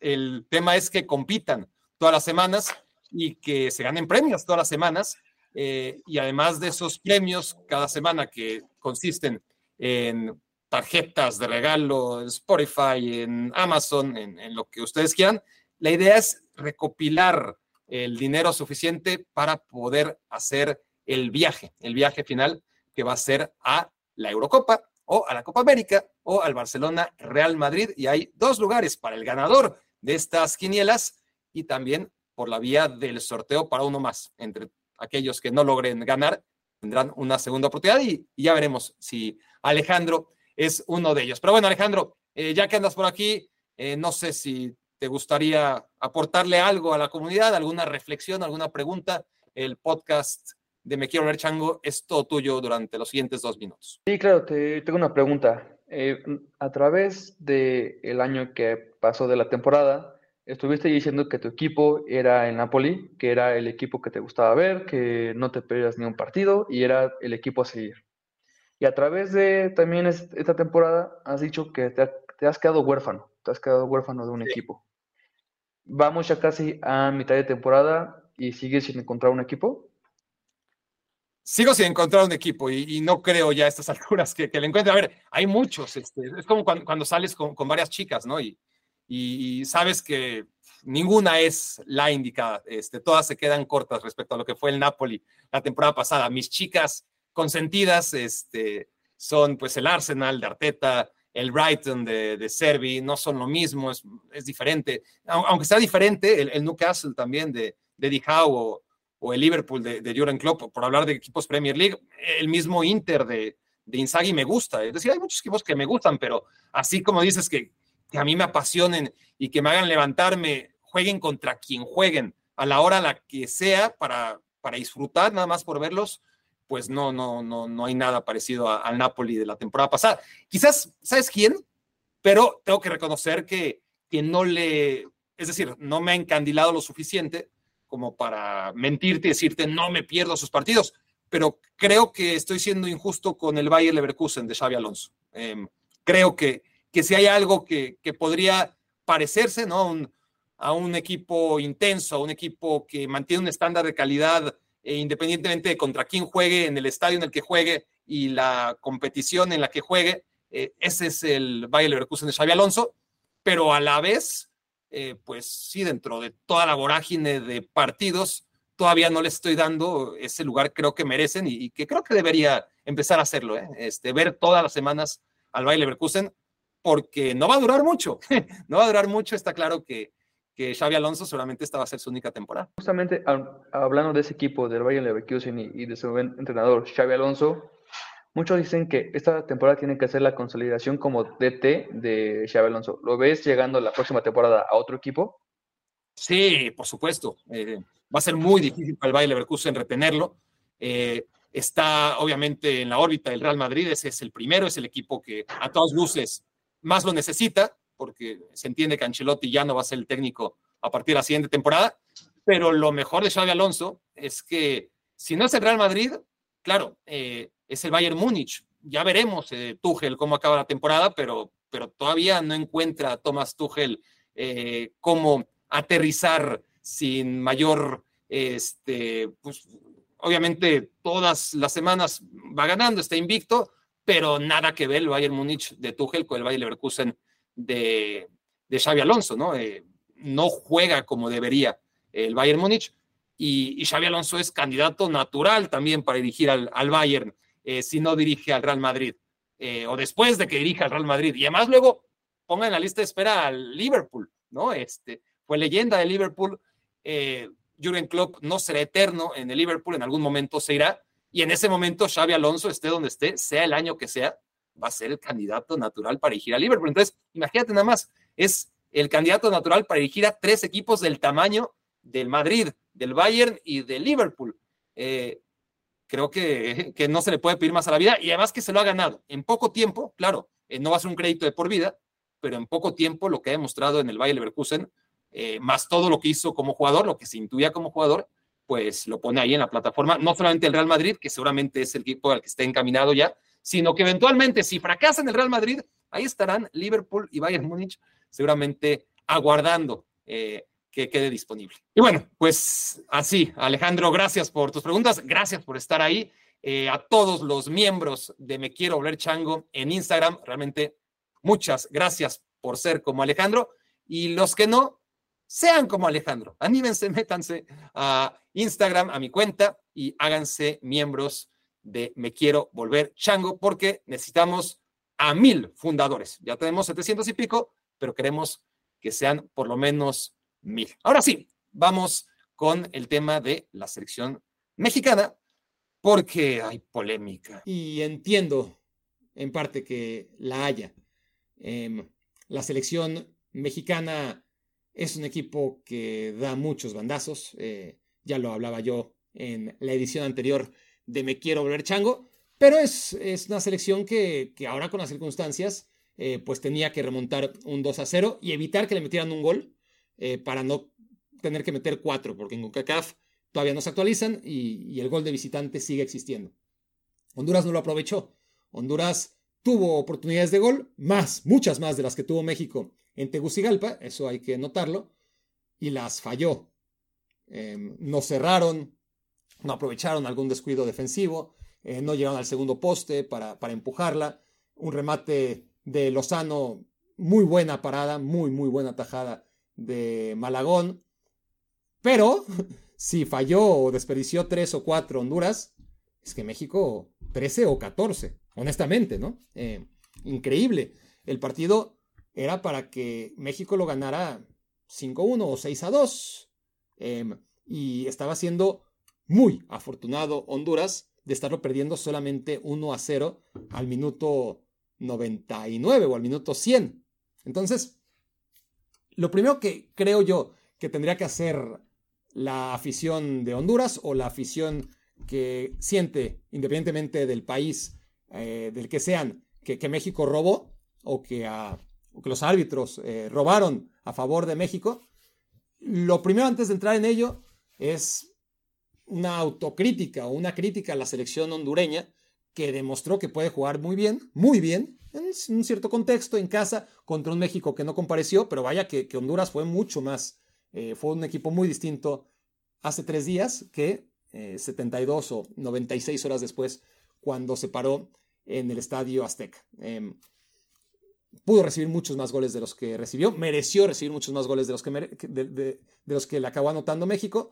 el tema es que compitan todas las semanas y que se ganen premios todas las semanas. Eh, y además de esos premios cada semana que consisten en tarjetas de regalo, en Spotify, en Amazon, en, en, lo que ustedes quieran, la idea es recopilar el dinero suficiente para poder hacer el viaje, el viaje final que va a ser a la Eurocopa o a la Copa América o al Barcelona Real Madrid. Y hay dos lugares para el ganador de estas quinielas y también por la vía del sorteo para uno más. Entre aquellos que no logren ganar tendrán una segunda oportunidad y, ya veremos si Alejandro es uno de ellos. Pero bueno, Alejandro, eh, ya que andas por aquí, eh, no sé si te gustaría aportarle algo a la comunidad, alguna reflexión, alguna pregunta. El podcast de Me Quiero Ver Chango es todo tuyo durante los siguientes dos minutos. Sí, claro, te tengo una pregunta. Eh, a través del el año que pasó de la temporada, estuviste diciendo que tu equipo era el Napoli, que era el equipo que te gustaba ver, que no te perdías ni un partido y era el equipo a seguir. Y a través de también esta temporada has dicho que te, has quedado huérfano, te has quedado huérfano de un equipo. Vamos ya casi a mitad de temporada y sigues sin encontrar un equipo. Sigo sin encontrar un equipo y, no creo ya a estas alturas que, que le encuentre. A ver, hay muchos. Este, es como cuando, sales con, varias chicas, ¿no? Y, y, sabes que ninguna es la indicada. Este, todas se quedan cortas respecto a lo que fue el Napoli la temporada pasada. Mis chicas consentidas este, son pues el Arsenal de Arteta, el Brighton de, de Servi, no son lo mismo, es, es diferente. Aunque sea diferente, el, Newcastle también de, de Di o, o, el Liverpool de, de Jurgen Klopp, por hablar de equipos Premier League, el mismo Inter de, de Inzaghi me gusta. Es decir, hay muchos equipos que me gustan, pero así como dices que, que a mí me apasionen y que me hagan levantarme, jueguen contra quien jueguen, a la hora la que sea, para, para disfrutar nada más por verlos, pues no, no, no, no hay nada parecido al Napoli de la temporada pasada. Quizás, ¿sabes quién? Pero tengo que reconocer que, que no le, es decir, no me ha encandilado lo suficiente como para mentirte y decirte no me pierdo sus partidos, pero creo que estoy siendo injusto con el Bayer Leverkusen de Xavi Alonso. Em, creo que, que si hay algo que, que podría parecerse ¿no? A un equipo intenso, a un equipo que mantiene un estándar de calidad e independientemente de contra quién juegue, en el estadio en el que juegue y la competición en la que juegue, eh, ese es el Bayer Leverkusen de Xavi Alonso, pero a la vez, eh, pues sí, dentro de toda la vorágine de partidos, todavía no les estoy dando ese lugar creo que merecen y, que creo que debería empezar a hacerlo, ¿eh? este, ver todas las semanas al Bayer Leverkusen, porque no va a durar mucho, no va a durar mucho, está claro que que Xavi Alonso solamente esta va a ser su única temporada. Justamente hablando de ese equipo del Bayern Leverkusen y, de su entrenador Xavi Alonso, muchos dicen que esta temporada tiene que ser la consolidación como DT de Xavi Alonso. ¿Lo ves llegando la próxima temporada a otro equipo? Sí, por supuesto. Eh, va a ser muy difícil para el Bayern Leverkusen retenerlo. Eh, está obviamente en la órbita del Real Madrid, ese es el primero, es el equipo que a todas luces más lo necesita porque se entiende que Ancelotti ya no va a ser el técnico a partir de la siguiente temporada, pero lo mejor de Xavi Alonso es que si no es el Real Madrid, claro, eh, es el Bayern Múnich. Ya veremos eh, Tuchel cómo acaba la temporada, pero, pero todavía no encuentra a Thomas Tuchel eh, cómo aterrizar sin mayor, este, pues obviamente todas las semanas va ganando, está invicto, pero nada que ver el Bayern Múnich de Tuchel con el Bayern Leverkusen de, de Xavi Alonso, ¿no? Eh, no juega como debería el Bayern Múnich y, Xavi Alonso es candidato natural también para dirigir al, Bayern eh, si no dirige al Real Madrid eh, o después de que dirija al Real Madrid. Y además luego ponga en la lista de espera al Liverpool, ¿no? Este, fue leyenda de Liverpool. Jürgen Klopp no será eterno en el Liverpool, en algún momento se irá. Y en ese momento Xavi Alonso, esté donde esté, sea el año que sea, va a ser el candidato natural para dirigir a Liverpool. Entonces, imagínate nada más, es el candidato natural para dirigir a tres equipos del tamaño del Madrid, del Bayern y del Liverpool. Eh, creo que, que, no se le puede pedir más a la vida y además que se lo ha ganado en poco tiempo, claro, eh, no va a ser un crédito de por vida, pero en poco tiempo lo que ha demostrado en el Bayern Leverkusen, eh, más todo lo que hizo como jugador, lo que se intuía como jugador, pues lo pone ahí en la plataforma, no solamente el Real Madrid, que seguramente es el equipo al que está encaminado ya, sino que eventualmente si fracasan el Real Madrid, ahí estarán Liverpool y Bayern Múnich seguramente aguardando eh, que quede disponible. Y bueno, pues así, Alejandro, gracias por tus preguntas, gracias por estar ahí. Eh, a todos los miembros de Me Quiero Volver Chango en Instagram, realmente muchas gracias por ser como Alejandro. Y los que no, sean como Alejandro. Anímense, métanse a Instagram, a mi cuenta y háganse miembros de Me Quiero Volver Chango, porque necesitamos a mil fundadores. Ya tenemos 700 y pico, pero queremos que sean por lo menos mil. Ahora sí, vamos con el tema de la selección mexicana, porque hay polémica. Y entiendo en parte que la haya. Em, la selección mexicana es un equipo que da muchos bandazos. Eh, ya lo hablaba yo en la edición anterior de me quiero volver chango, pero es, es una selección que, que, ahora con las circunstancias eh, pues tenía que remontar un 2 a 0 y evitar que le metieran un gol eh, para no tener que meter cuatro, porque en CONCACAF todavía no se actualizan y, y el gol de visitante sigue existiendo. Honduras no lo aprovechó. Honduras tuvo oportunidades de gol, más, muchas más de las que tuvo México en Tegucigalpa, eso hay que notarlo, y las falló. Em, no cerraron, no aprovecharon algún descuido defensivo, eh, no llegaron al segundo poste para, para empujarla. Un remate de Lozano, muy buena parada, muy, muy buena tajada de Malagón. Pero si falló o desperdició tres o cuatro Honduras, es que México 13 o 14, honestamente, ¿no? Eh, increíble. El partido era para que México lo ganara 5-1 o 6-2. Em, y estaba siendo muy afortunado Honduras de estarlo perdiendo solamente 1 a 0 al minuto 99 o al minuto 100. Entonces, lo primero que creo yo que tendría que hacer la afición de Honduras o la afición que siente, independientemente del país eh, del que sean, que, México robó o que, los árbitros eh, robaron a favor de México, lo primero antes de entrar en ello es una autocrítica o una crítica a la selección hondureña que demostró que puede jugar muy bien, muy bien, en un cierto contexto, en casa, contra un México que no compareció, pero vaya que, Honduras fue mucho más, eh, fue un equipo muy distinto hace tres días que 72 eh, o 96 horas después, cuando se paró en el Estadio Azteca. Em, pudo recibir muchos más goles de los que recibió, mereció recibir muchos más goles de los que, de los que le acabó anotando México,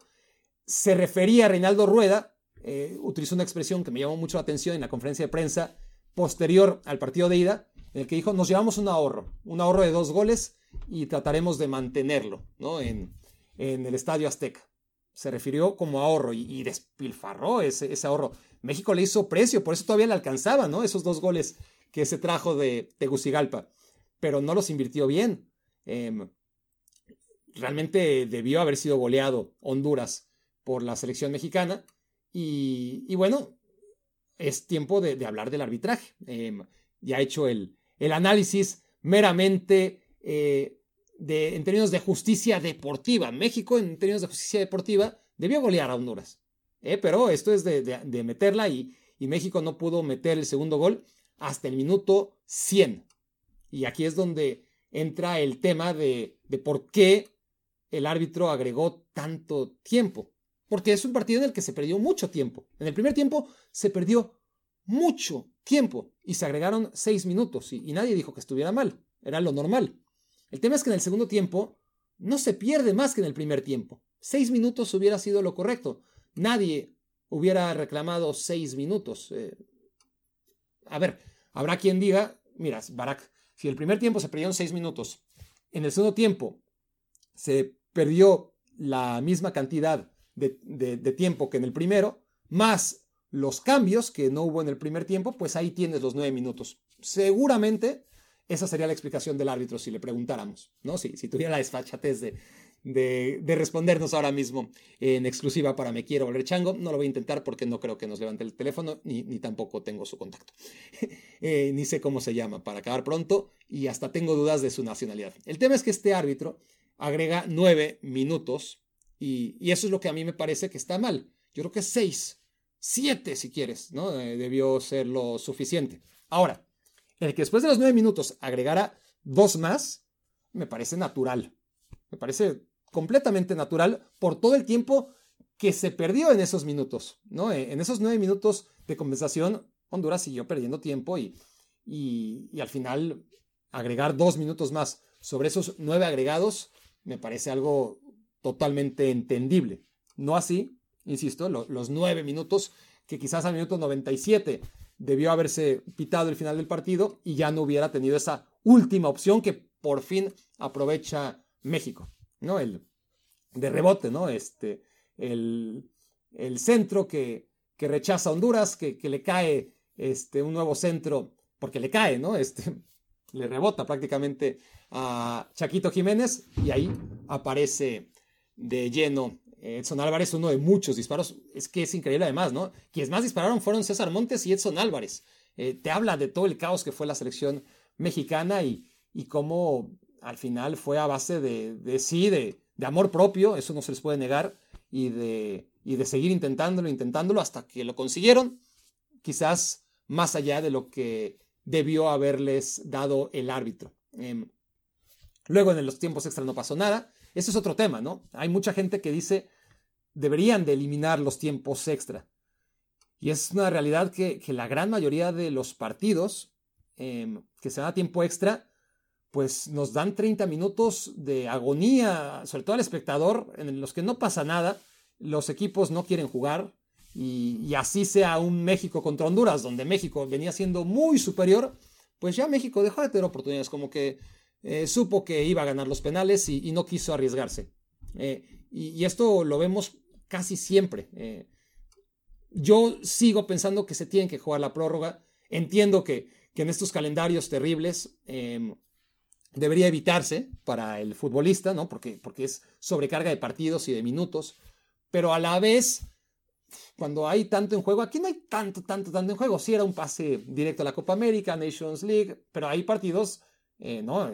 se refería a Reinaldo Rueda, eh, utilizó una expresión que me llamó mucho la atención en la conferencia de prensa posterior al partido de ida, en el que dijo, nos llevamos un ahorro, un ahorro de dos goles y trataremos de mantenerlo ¿no? en, el Estadio Azteca. Se refirió como ahorro y, despilfarró ese, ese, ahorro. México le hizo precio, por eso todavía le alcanzaba ¿no? esos dos goles que se trajo de Tegucigalpa, pero no los invirtió bien. Em, realmente debió haber sido goleado Honduras por la selección mexicana. Y, bueno, es tiempo de, hablar del arbitraje. Em, ya he hecho el, el análisis meramente eh, de, en términos de justicia deportiva. México, en términos de justicia deportiva, debió golear a Honduras. Eh, pero esto es de, meterla y, y, México no pudo meter el segundo gol hasta el minuto 100. Y aquí es donde entra el tema de, de por qué el árbitro agregó tanto tiempo porque es un partido en el que se perdió mucho tiempo. En el primer tiempo se perdió mucho tiempo y se agregaron seis minutos y, nadie dijo que estuviera mal, era lo normal. El tema es que en el segundo tiempo no se pierde más que en el primer tiempo. Seis minutos hubiera sido lo correcto. Nadie hubiera reclamado seis minutos. Eh, a ver, habrá quien diga, mira, Barak, si el primer tiempo se perdieron seis minutos, en el segundo tiempo se perdió la misma cantidad de, tiempo que en el primero, más los cambios que no hubo en el primer tiempo, pues ahí tienes los nueve minutos. Seguramente esa sería la explicación del árbitro si le preguntáramos, ¿no? Si, si tuviera la desfachatez de, de, respondernos ahora mismo en exclusiva para Me Quiero Volver Chango. No lo voy a intentar porque no creo que nos levante el teléfono, ni, ni tampoco tengo su contacto. Eh, ni sé cómo se llama, para acabar pronto, y hasta tengo dudas de su nacionalidad. El tema es que este árbitro agrega nueve minutos y, eso es lo que a mí me parece que está mal. Yo creo que seis, siete si quieres, ¿no? Eh, debió ser lo suficiente. Ahora, el que después de los nueve minutos agregara dos más, me parece natural. Me parece completamente natural por todo el tiempo que se perdió en esos minutos, ¿no? Eh, en esos nueve minutos de compensación, Honduras siguió perdiendo tiempo y, y, y al final agregar dos minutos más sobre esos nueve agregados me parece algo totalmente entendible. No así, insisto, los nueve minutos que quizás al minuto 97 debió haberse pitado el final del partido y ya no hubiera tenido esa última opción que por fin aprovecha México, ¿no? El de rebote, ¿no? Este, el, el centro que, que, rechaza Honduras, que, que, le cae este, un nuevo centro, porque le cae, ¿no? Este, le rebota prácticamente a Chaquito Jiménez y ahí aparece de lleno. Edson Álvarez, uno de muchos disparos, es que es increíble además, ¿no? Quienes más dispararon fueron César Montes y Edson Álvarez. Eh, te habla de todo el caos que fue la selección mexicana y, y cómo al final fue a base de, sí, de, de, amor propio, eso no se les puede negar, y de, y de seguir intentándolo, intentándolo hasta que lo consiguieron. Quizás más allá de lo que debió haberles dado el árbitro. Em, luego en los tiempos extra no pasó nada. Ese es otro tema, ¿no? Hay mucha gente que dice deberían de eliminar los tiempos extra. Y es una realidad que, la gran mayoría de los partidos em, que se dan a tiempo extra, pues nos dan 30 minutos de agonía, sobre todo al espectador, en los que no pasa nada, los equipos no quieren jugar, y, así sea un México contra Honduras, donde México venía siendo muy superior, pues ya México dejó de tener oportunidades, como que eh, supo que iba a ganar los penales y, no quiso arriesgarse. Eh, y, esto lo vemos casi siempre. Eh, yo sigo pensando que se tiene que jugar la prórroga. Entiendo que, que en estos calendarios terribles em, debería evitarse para el futbolista, ¿no? Porque, porque es sobrecarga de partidos y de minutos. Pero a la vez cuando hay tanto en juego, aquí no hay tanto, tanto, tanto en juego. Sí era un pase directo a la Copa América, Nations League, pero hay partidos, eh, ¿no?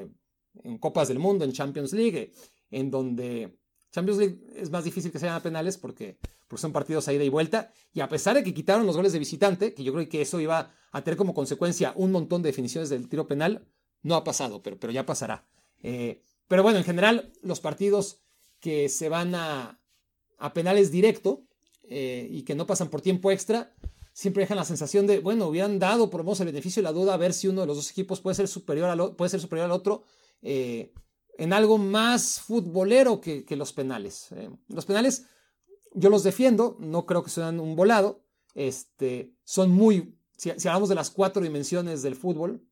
En Copas del Mundo, en Champions League, en donde Champions League es más difícil que sean a penales porque, porque son partidos a ida y vuelta. Y a pesar de que quitaron los goles de visitante, que yo creo que eso iba a tener como consecuencia un montón de definiciones del tiro penal, no ha pasado, pero, pero ya pasará. Eh, pero bueno, en general, los partidos que se van a, a penales directo, eh, y que no pasan por tiempo extra, siempre dejan la sensación de, bueno, hubieran dado por el beneficio de la duda a ver si uno de los dos equipos puede ser superior al, puede ser superior al otro eh, en algo más futbolero que, los penales. Los penales yo los defiendo, no creo que sean un volado, este, son muy, si hablamos de las cuatro dimensiones del fútbol,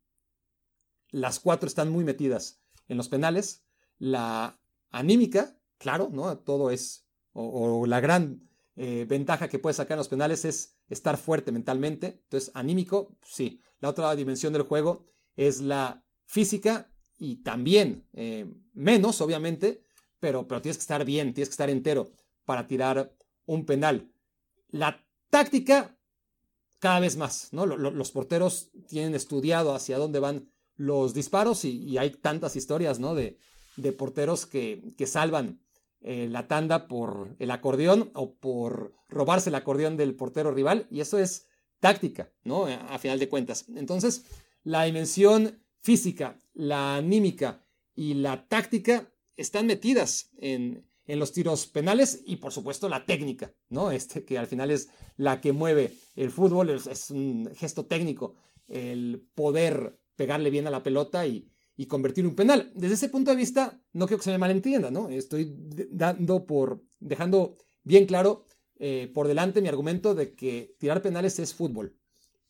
las cuatro están muy metidas en los penales. La anímica, claro, ¿no? Todo es, o la gran eh, ventaja que puede sacar en los penales es estar fuerte mentalmente. Entonces, anímico, sí. La otra dimensión del juego es la física y también eh, menos, obviamente, pero, pero tienes que estar bien, tienes que estar entero para tirar un penal. La táctica, cada vez más, ¿no? Los porteros tienen estudiado hacia dónde van los disparos y, hay tantas historias, ¿no? De, porteros que, que salvan eh, la tanda por el acordeón o por robarse el acordeón del portero rival. Y eso es táctica, ¿no? A final de cuentas. Entonces, la dimensión física, la anímica y la táctica están metidas en, los tiros penales y por supuesto la técnica, ¿no? Este que al final es la que mueve el fútbol, es un gesto técnico, el poder pegarle bien a la pelota y, y convertir un penal. Desde ese punto de vista, no quiero que se me malentienda, ¿no? Estoy dando por, dejando bien claro eh, por delante mi argumento de que tirar penales es fútbol,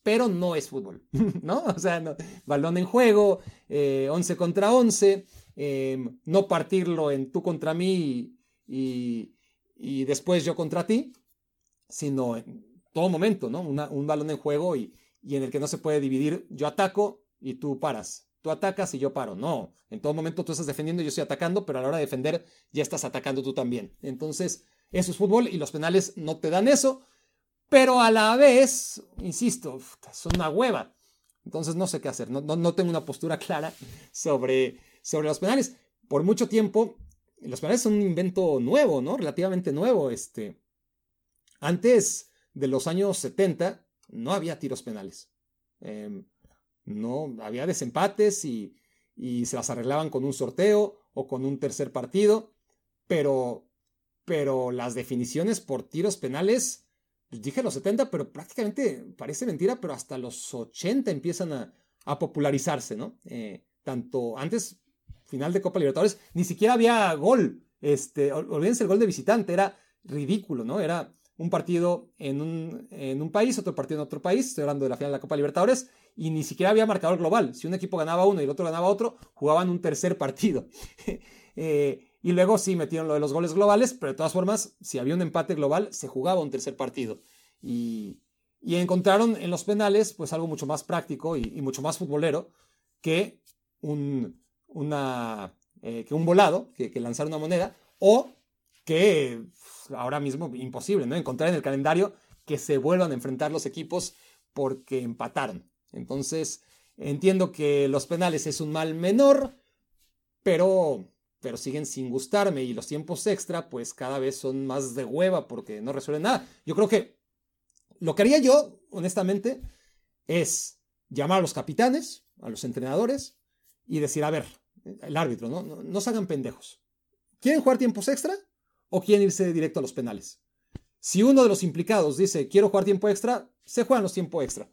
pero no es fútbol, ¿no? O sea, balón en juego, 11 eh, contra 11, em, no partirlo en tú contra mí y, después yo contra ti, sino en todo momento, ¿no? un balón en juego y en el que no se puede dividir, yo ataco y tú paras tú atacas y yo paro. No, en todo momento tú estás defendiendo y yo estoy atacando, pero a la hora de defender ya estás atacando tú también. Entonces, eso es fútbol y los penales no te dan eso, pero a la vez, insisto, son una hueva. Entonces no sé qué hacer, no, no, tengo una postura clara sobre, sobre los penales. Por mucho tiempo, los penales son un invento nuevo, ¿no? Relativamente nuevo. Este. Antes de los años 70 no había tiros penales. Eh, no, había desempates y, se las arreglaban con un sorteo o con un tercer partido, pero, pero las definiciones por tiros penales, pues dije los 70, pero prácticamente parece mentira, pero hasta los 80 empiezan a, popularizarse, ¿no? Eh, tanto antes, final de Copa Libertadores, ni siquiera había gol, este, olvídense el gol de visitante, era ridículo, ¿no? Era un partido en un, en un país, otro partido en otro país, estoy hablando de la final de la Copa Libertadores, y ni siquiera había marcador global. Si un equipo ganaba uno y el otro ganaba otro, jugaban un tercer partido. Eh, y luego sí metieron lo de los goles globales, pero de todas formas, si había un empate global, se jugaba un tercer partido. Y, encontraron en los penales pues algo mucho más práctico y, mucho más futbolero que un, una, eh, que un volado, que, que lanzar una moneda, o que ahora mismo imposible, ¿no? Encontrar en el calendario que se vuelvan a enfrentar los equipos porque empataron. Entonces, entiendo que los penales es un mal menor, pero, pero siguen sin gustarme y los tiempos extra pues cada vez son más de hueva porque no resuelven nada. Yo creo que lo que haría yo, honestamente, es llamar a los capitanes, a los entrenadores, y decir, a ver, el árbitro, ¿no? No, no se hagan pendejos. ¿Quieren jugar tiempos extra o quieren irse directo a los penales? Si uno de los implicados dice, quiero jugar tiempo extra, se juegan los tiempos extra.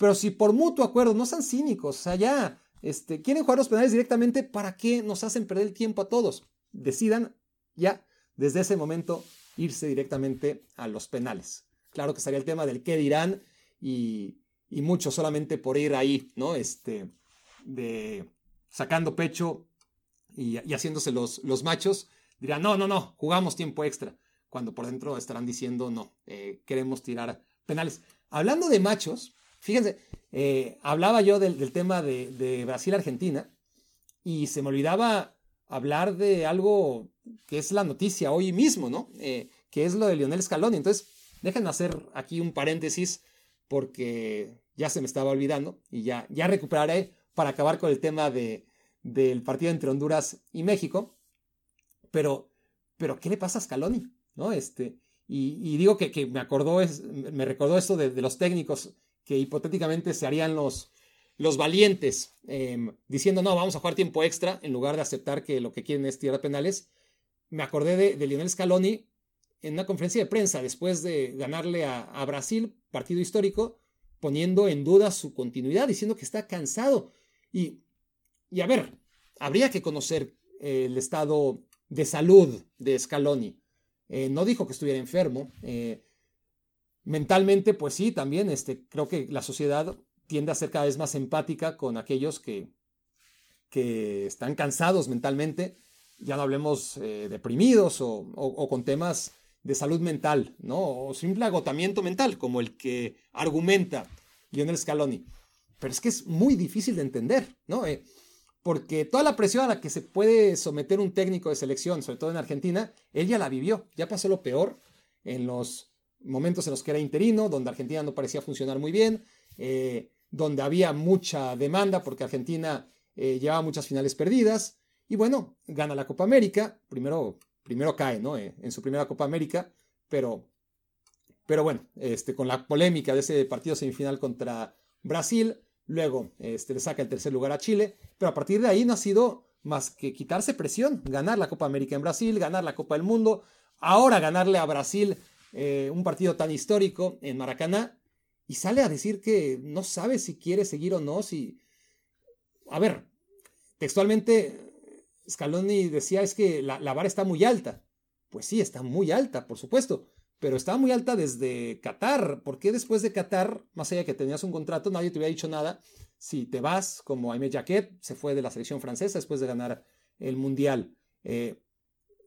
Pero si por mutuo acuerdo, no sean cínicos, o sea, ya, este, quieren jugar los penales directamente, ¿para qué nos hacen perder el tiempo a todos? Decidan ya, desde ese momento, irse directamente a los penales. Claro que estaría el tema del qué dirán y, y mucho solamente por ir ahí, ¿no? Este, de sacando pecho y, haciéndose los, los machos, dirán, no, no, no, jugamos tiempo extra, cuando por dentro estarán diciendo, no, eh, queremos tirar penales. Hablando de machos, fíjense, eh, hablaba yo del, tema de, Brasil-Argentina y se me olvidaba hablar de algo que es la noticia hoy mismo, ¿no? Eh, que es lo de Lionel Scaloni. Entonces, déjenme hacer aquí un paréntesis porque ya se me estaba olvidando y ya, ya recuperaré para acabar con el tema de, del partido entre Honduras y México. Pero, pero ¿qué le pasa a Scaloni? ¿No? Este, y, digo que, me acordó, me recordó esto de, los técnicos que hipotéticamente se harían los, los valientes, em, diciendo, no, vamos a jugar tiempo extra, en lugar de aceptar que lo que quieren es tirar penales. Me acordé de, Lionel Scaloni en una conferencia de prensa después de ganarle a, Brasil, partido histórico, poniendo en duda su continuidad, diciendo que está cansado. Y y a ver, habría que conocer el estado de salud de Scaloni. Eh, no dijo que estuviera enfermo. Eh, mentalmente, pues sí, también este, creo que la sociedad tiende a ser cada vez más empática con aquellos que, que están cansados mentalmente. Ya no hablemos eh, deprimidos o, o, con temas de salud mental, ¿no? O simple agotamiento mental, como el que argumenta Lionel Scaloni. Pero es que es muy difícil de entender, ¿no? porque toda la presión a la que se puede someter un técnico de selección, sobre todo en Argentina, él ya la vivió, ya pasó lo peor en los momentos en los que era interino, donde Argentina no parecía funcionar muy bien, eh, donde había mucha demanda porque Argentina eh, llevaba muchas finales perdidas, y bueno, gana la Copa América, primero, primero cae ¿no? Eh, en su primera Copa América, pero, pero bueno, este, con la polémica de ese partido semifinal contra Brasil, Luego este, le saca el tercer lugar a Chile, pero a partir de ahí no ha sido más que quitarse presión, ganar la Copa América en Brasil, ganar la Copa del Mundo, ahora ganarle a Brasil eh, un partido tan histórico en Maracaná, y sale a decir que no sabe si quiere seguir o no, si... A ver, textualmente Scaloni decía es que la, vara está muy alta. Pues sí, está muy alta, por supuesto, pero estaba muy alta desde Qatar. ¿Por qué después de Qatar, más allá de que tenías un contrato, nadie te hubiera dicho nada? Si te vas, como Aimé Jacquet, se fue de la selección francesa después de ganar el Mundial. Eh,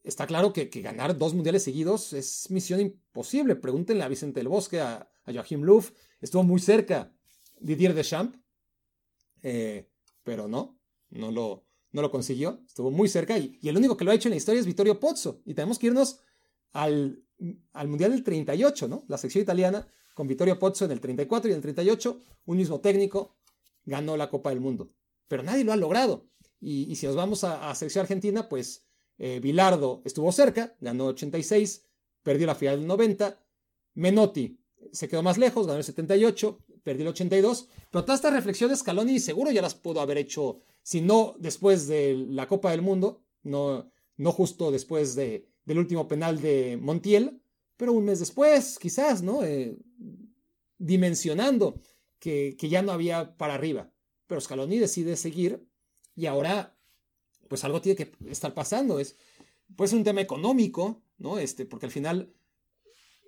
está claro que, ganar dos mundiales seguidos es misión imposible. Pregúntenle a Vicente del Bosque, a, Joachim Löw. Estuvo muy cerca Didier Deschamps, eh, pero no, no lo, no lo consiguió. Estuvo muy cerca y, y, el único que lo ha hecho en la historia es Vittorio Pozzo. Y tenemos que irnos al al Mundial del 38, ¿no? La sección italiana con Vittorio Pozzo en el 34 y en el 38, un mismo técnico ganó la Copa del Mundo. Pero nadie lo ha logrado. Y, si nos vamos a, a sección argentina, pues eh, Bilardo estuvo cerca, ganó 86, perdió la final del 90. Menotti se quedó más lejos, ganó el 78, perdió el 82. Pero todas estas reflexiones Scaloni seguro ya las pudo haber hecho, si no después de la Copa del Mundo, no, justo después de, del último penal de Montiel, pero un mes después, quizás, ¿no? Eh, dimensionando que, que, ya no había para arriba. Pero Scaloni decide seguir y ahora, pues algo tiene que estar pasando. Es, pues un tema económico, ¿no? Este, porque al final,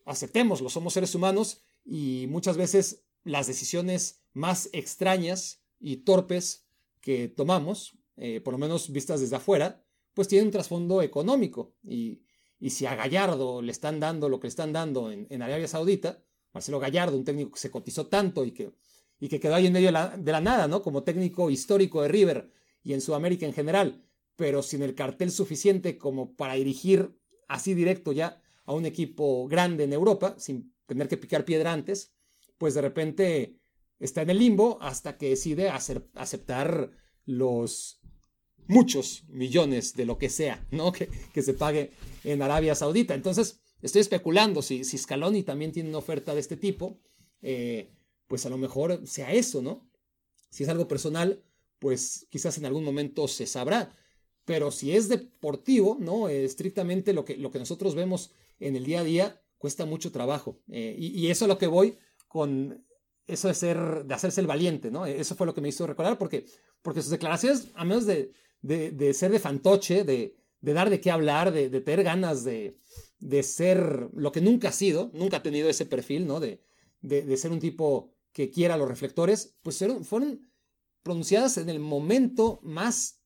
aceptemos, somos seres humanos y muchas veces las decisiones más extrañas y torpes que tomamos, eh, por lo menos vistas desde afuera, pues tienen un trasfondo económico. Y, y si a Gallardo le están dando lo que le están dando en, Arabia Saudita, Marcelo Gallardo, un técnico que se cotizó tanto y que, y que quedó ahí en medio de la, nada, ¿no? Como técnico histórico de River y en Sudamérica en general, pero sin el cartel suficiente como para dirigir así directo ya a un equipo grande en Europa, sin tener que picar piedra antes, pues de repente está en el limbo hasta que decide hacer, aceptar los muchos millones de lo que sea, ¿no? Que, que se pague en Arabia Saudita. Entonces, estoy especulando si, si Scaloni también tiene una oferta de este tipo, eh, pues a lo mejor sea eso, ¿no? Si es algo personal, pues quizás en algún momento se sabrá. Pero si es deportivo, ¿no? estrictamente lo que, lo que nosotros vemos en el día a día, cuesta mucho trabajo. Eh, y, eso es lo que voy con eso de ser, de hacerse el valiente, ¿no? Eso fue lo que me hizo recordar, porque, porque sus declaraciones, a menos de, de, ser de fantoche, de, de, dar de qué hablar, de, tener ganas de, ser lo que nunca ha sido, nunca ha tenido ese perfil, ¿no? De, ser un tipo que quiera los reflectores, pues fueron pronunciadas en el momento más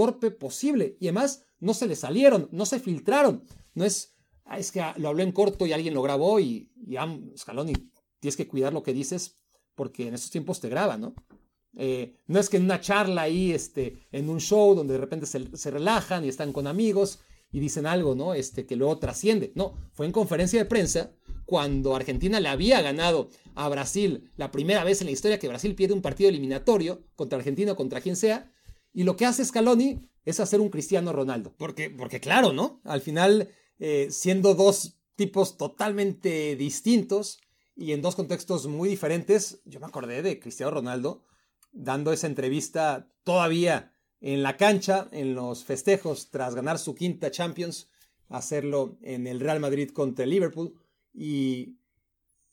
torpe posible. Y además no se le salieron, no se filtraron. No es, ah, es que lo habló en corto y alguien lo grabó y, y Scaloni, tienes que cuidar lo que dices porque en estos tiempos te graban, ¿no? Eh, no es que en una charla ahí, este, en un show donde de repente se, se, relajan y están con amigos y dicen algo, ¿no? Este, que luego trasciende. No, fue en conferencia de prensa cuando Argentina le había ganado a Brasil la primera vez en la historia que Brasil pierde un partido eliminatorio contra Argentina o contra quien sea, y lo que hace Scaloni es hacer un Cristiano Ronaldo. Porque, porque claro, ¿no? Al final, eh, siendo dos tipos totalmente distintos y en dos contextos muy diferentes, yo me acordé de Cristiano Ronaldo dando esa entrevista todavía en la cancha, en los festejos tras ganar su quinta Champions, hacerlo en el Real Madrid contra el Liverpool y,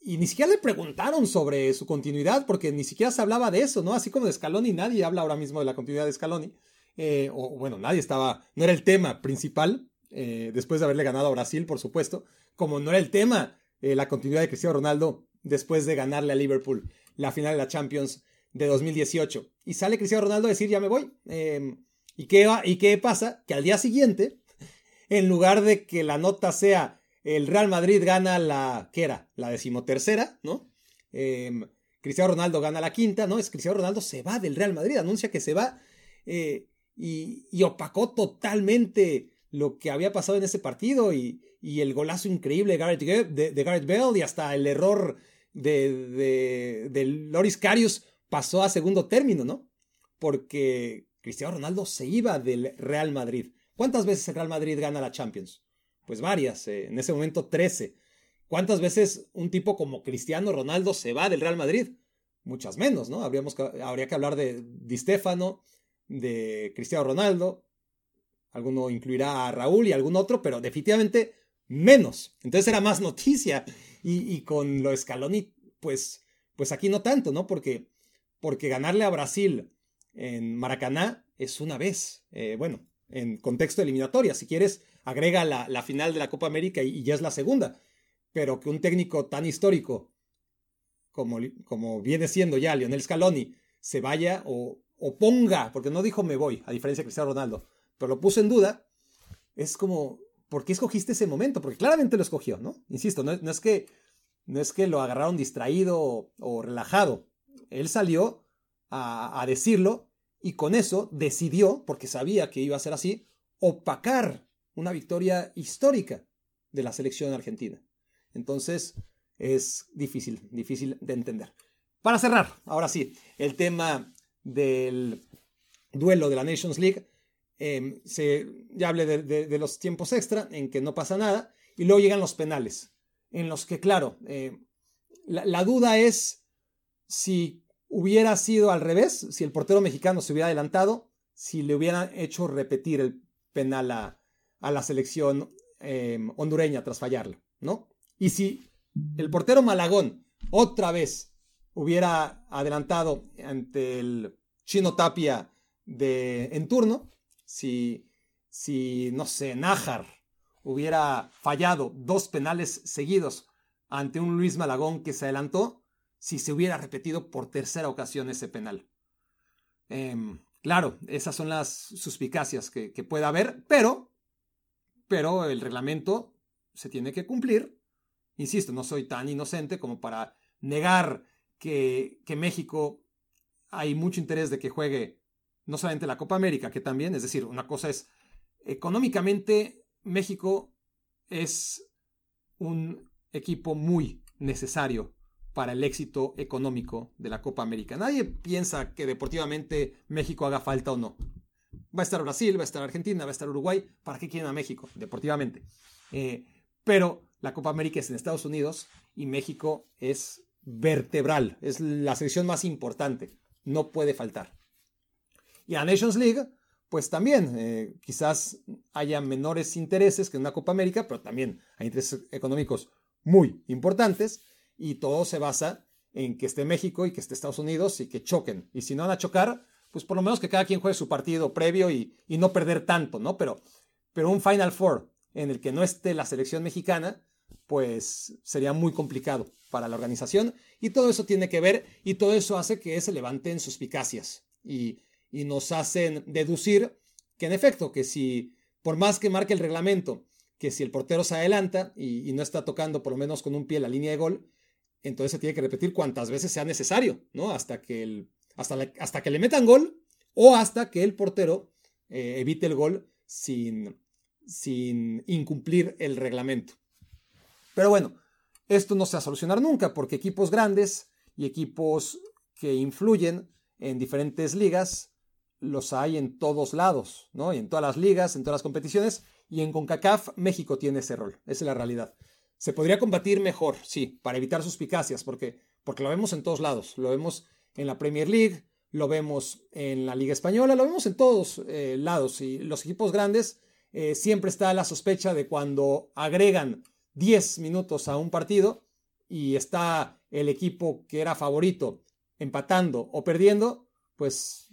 y ni siquiera le preguntaron sobre su continuidad, porque ni siquiera se hablaba de eso, ¿no? Así como de Scaloni, nadie habla ahora mismo de la continuidad de Scaloni. Eh, o bueno, nadie estaba, no era el tema principal, eh, después de haberle ganado a Brasil, por supuesto, como no era el tema eh, la continuidad de Cristiano Ronaldo después de ganarle a Liverpool la final de la Champions de 2018. Y sale Cristiano Ronaldo a decir, ya me voy. Em, ¿y, qué ¿Y qué pasa? Que al día siguiente, en lugar de que la nota sea el Real Madrid gana la, ¿qué era? La decimotercera, ¿no? Em, Cristiano Ronaldo gana la quinta, ¿no? Es Cristiano Ronaldo se va del Real Madrid, anuncia que se va eh, y, opacó totalmente lo que había pasado en ese partido y, el golazo increíble de, de, Gareth Bale y hasta el error de, de, Loris Karius pasó a segundo término, ¿no? Porque Cristiano Ronaldo se iba del Real Madrid. ¿Cuántas veces el Real Madrid gana la Champions? Pues varias, eh, en ese momento 13. ¿Cuántas veces un tipo como Cristiano Ronaldo se va del Real Madrid? Muchas menos, ¿no? Habríamos habría que hablar de Di Stefano, de Cristiano Ronaldo, alguno incluirá a Raúl y algún otro, pero definitivamente menos. Entonces era más noticia. Y, con lo Scaloni, pues, pues aquí no tanto, ¿no? Porque, porque ganarle a Brasil en Maracaná es una vez. Eh, bueno, en contexto eliminatoria. Si quieres, agrega la, final de la Copa América y, ya es la segunda. Pero que un técnico tan histórico como, como viene siendo ya Lionel Scaloni se vaya o, o, ponga, porque no dijo me voy, a diferencia de Cristiano Ronaldo, pero lo puso en duda, es como, ¿por qué escogiste ese momento? Porque claramente lo escogió, ¿no? Insisto, no, es, que, no es que lo agarraron distraído o, relajado. Él salió a, a decirlo y con eso decidió, porque sabía que iba a ser así, opacar una victoria histórica de la selección argentina. Entonces es difícil, difícil de entender. Para cerrar, ahora sí, el tema del duelo de la Nations League, em, se, ya hablé de, los tiempos extra en que no pasa nada, y luego llegan los penales, en los que, claro, em, la, duda es si hubiera sido al revés, si el portero mexicano se hubiera adelantado, si le hubieran hecho repetir el penal a, la selección em, hondureña tras fallarlo, ¿no? Y si el portero Malagón otra vez hubiera adelantado ante el Chino Tapia de, en turno, si, si, no sé, Nájar hubiera fallado dos penales seguidos ante un Luis Malagón que se adelantó, si se hubiera repetido por tercera ocasión ese penal. Em, claro, esas son las suspicacias que, que haber, pero pero el reglamento se tiene que cumplir. Insisto, no soy tan inocente como para negar que, que México hay mucho interés de que juegue no solamente la Copa América, que también, es decir, una cosa es, económicamente México es un equipo muy necesario para el éxito económico de la Copa América. Nadie piensa que deportivamente México haga falta o no. Va a estar Brasil, va a estar Argentina, va a estar Uruguay. ¿Para qué quieren a México? Deportivamente. Eh, pero la Copa América es en Estados Unidos y México es vertebral, es la selección más importante, no puede faltar. Y a Nations League, pues también eh, quizás haya menores intereses que en una Copa América, pero también hay intereses económicos muy importantes y todo se basa en que esté México y que esté Estados Unidos y que choquen. Y si no van a chocar, pues por lo menos que cada quien juegue su partido previo y, no perder tanto, ¿no? Pero, pero un Final Four en el que no esté la selección mexicana, pues sería muy complicado para la organización y todo eso tiene que ver y todo eso hace que se levanten suspicacias y, y nos hacen deducir que en efecto, que si por más que marque el reglamento, que si el portero se adelanta y, no está tocando por lo menos con un pie la línea de gol, entonces se tiene que repetir cuantas veces sea necesario, ¿no? Hasta que, el, hasta, hasta que le metan gol o hasta que el portero eh, evite el gol sin, sin incumplir el reglamento. Pero bueno, esto no se va a solucionar nunca porque equipos grandes y equipos que influyen en diferentes ligas los hay en todos lados, ¿no? Y en todas las ligas, en todas las competiciones y en CONCACAF México tiene ese rol, esa es la realidad. Se podría combatir mejor, sí, para evitar suspicacias, porque, porque lo vemos en todos lados, lo vemos en la Premier League, lo vemos en la Liga Española, lo vemos en todos eh, lados. Y los equipos grandes eh, siempre está la sospecha de cuando agregan 10 minutos a un partido y está el equipo que era favorito empatando o perdiendo, pues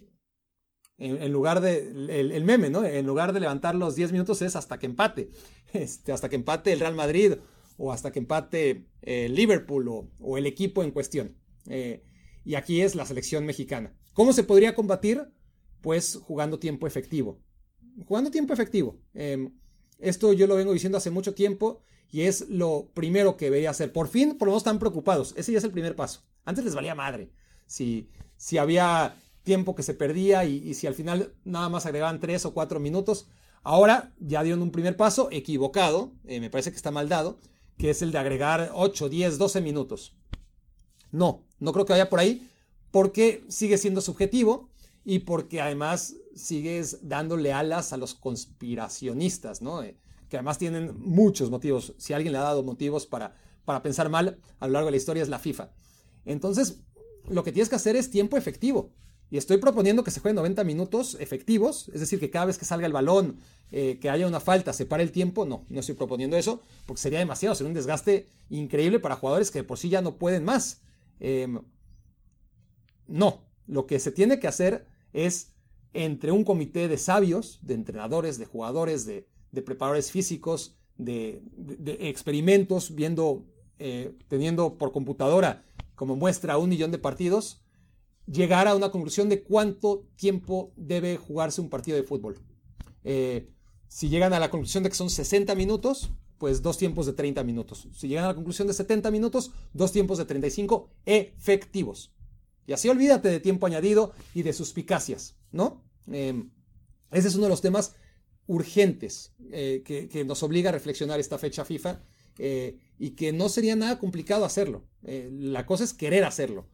en, lugar de, el, meme, ¿no? En lugar de levantar los 10 minutos es hasta que empate, este, hasta que empate el Real Madrid o hasta que empate eh, Liverpool o, el equipo en cuestión. Eh, y aquí es la selección mexicana. ¿Cómo se podría combatir? Pues jugando tiempo efectivo. Jugando tiempo efectivo. Em, esto yo lo vengo diciendo hace mucho tiempo y es lo primero que debería hacer. Por fin, por lo menos están preocupados. Ese ya es el primer paso. Antes les valía madre. Si, si había tiempo que se perdía y, si al final nada más agregaban tres o cuatro minutos. Ahora ya dieron un primer paso equivocado, eh, me parece que está mal dado, que es el de agregar 8, 10, 12 minutos. No, no creo que vaya por ahí, porque sigue siendo subjetivo y porque además sigues dándole alas a los conspiracionistas, ¿no? Eh, que además tienen muchos motivos. Si alguien le ha dado motivos para, para pensar mal a lo largo de la historia es la FIFA. Entonces, lo que tienes que hacer es tiempo efectivo. Y estoy proponiendo que se jueguen 90 minutos efectivos, es decir, que cada vez que salga el balón, eh, que haya una falta, se pare el tiempo. No, no estoy proponiendo eso, porque sería demasiado, sería un desgaste increíble para jugadores que por sí ya no pueden más. Em, no, lo que se tiene que hacer es entre un comité de sabios, de entrenadores, de jugadores, de, preparadores físicos, de, experimentos, viendo, eh, teniendo por computadora como muestra un millón de partidos, llegar a una conclusión de cuánto tiempo debe jugarse un partido de fútbol. Eh, si llegan a la conclusión de que son 60 minutos, pues dos tiempos de 30 minutos. Si llegan a la conclusión de 70 minutos, dos tiempos de 35 efectivos. Y así olvídate de tiempo añadido y de suspicacias, ¿no? Em, ese es uno de los temas urgentes eh, que, nos obliga a reflexionar esta fecha FIFA eh, y que no sería nada complicado hacerlo. la cosa es querer hacerlo,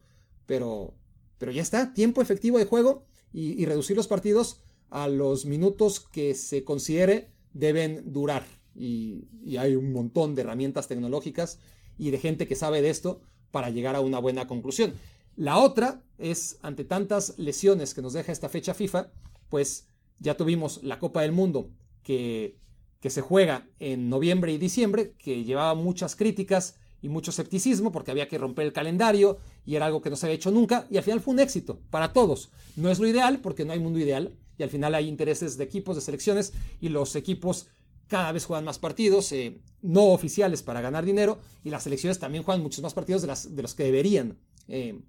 pero, pero ya está, tiempo efectivo de juego y, reducir los partidos a los minutos que se considere deben durar. Y, hay un montón de herramientas tecnológicas y de gente que sabe de esto para llegar a una buena conclusión. La otra es, ante tantas lesiones que nos deja esta fecha FIFA, pues ya tuvimos la Copa del Mundo que, que se juega en noviembre y diciembre, que llevaba muchas críticas y mucho escepticismo porque había que romper el calendario y era algo que no se había hecho nunca y al final fue un éxito para todos. No es lo ideal porque no hay mundo ideal y al final hay intereses de equipos, de selecciones y los equipos cada vez juegan más partidos eh, no oficiales para ganar dinero y las selecciones también juegan muchos más partidos de, los que deberían. Eh.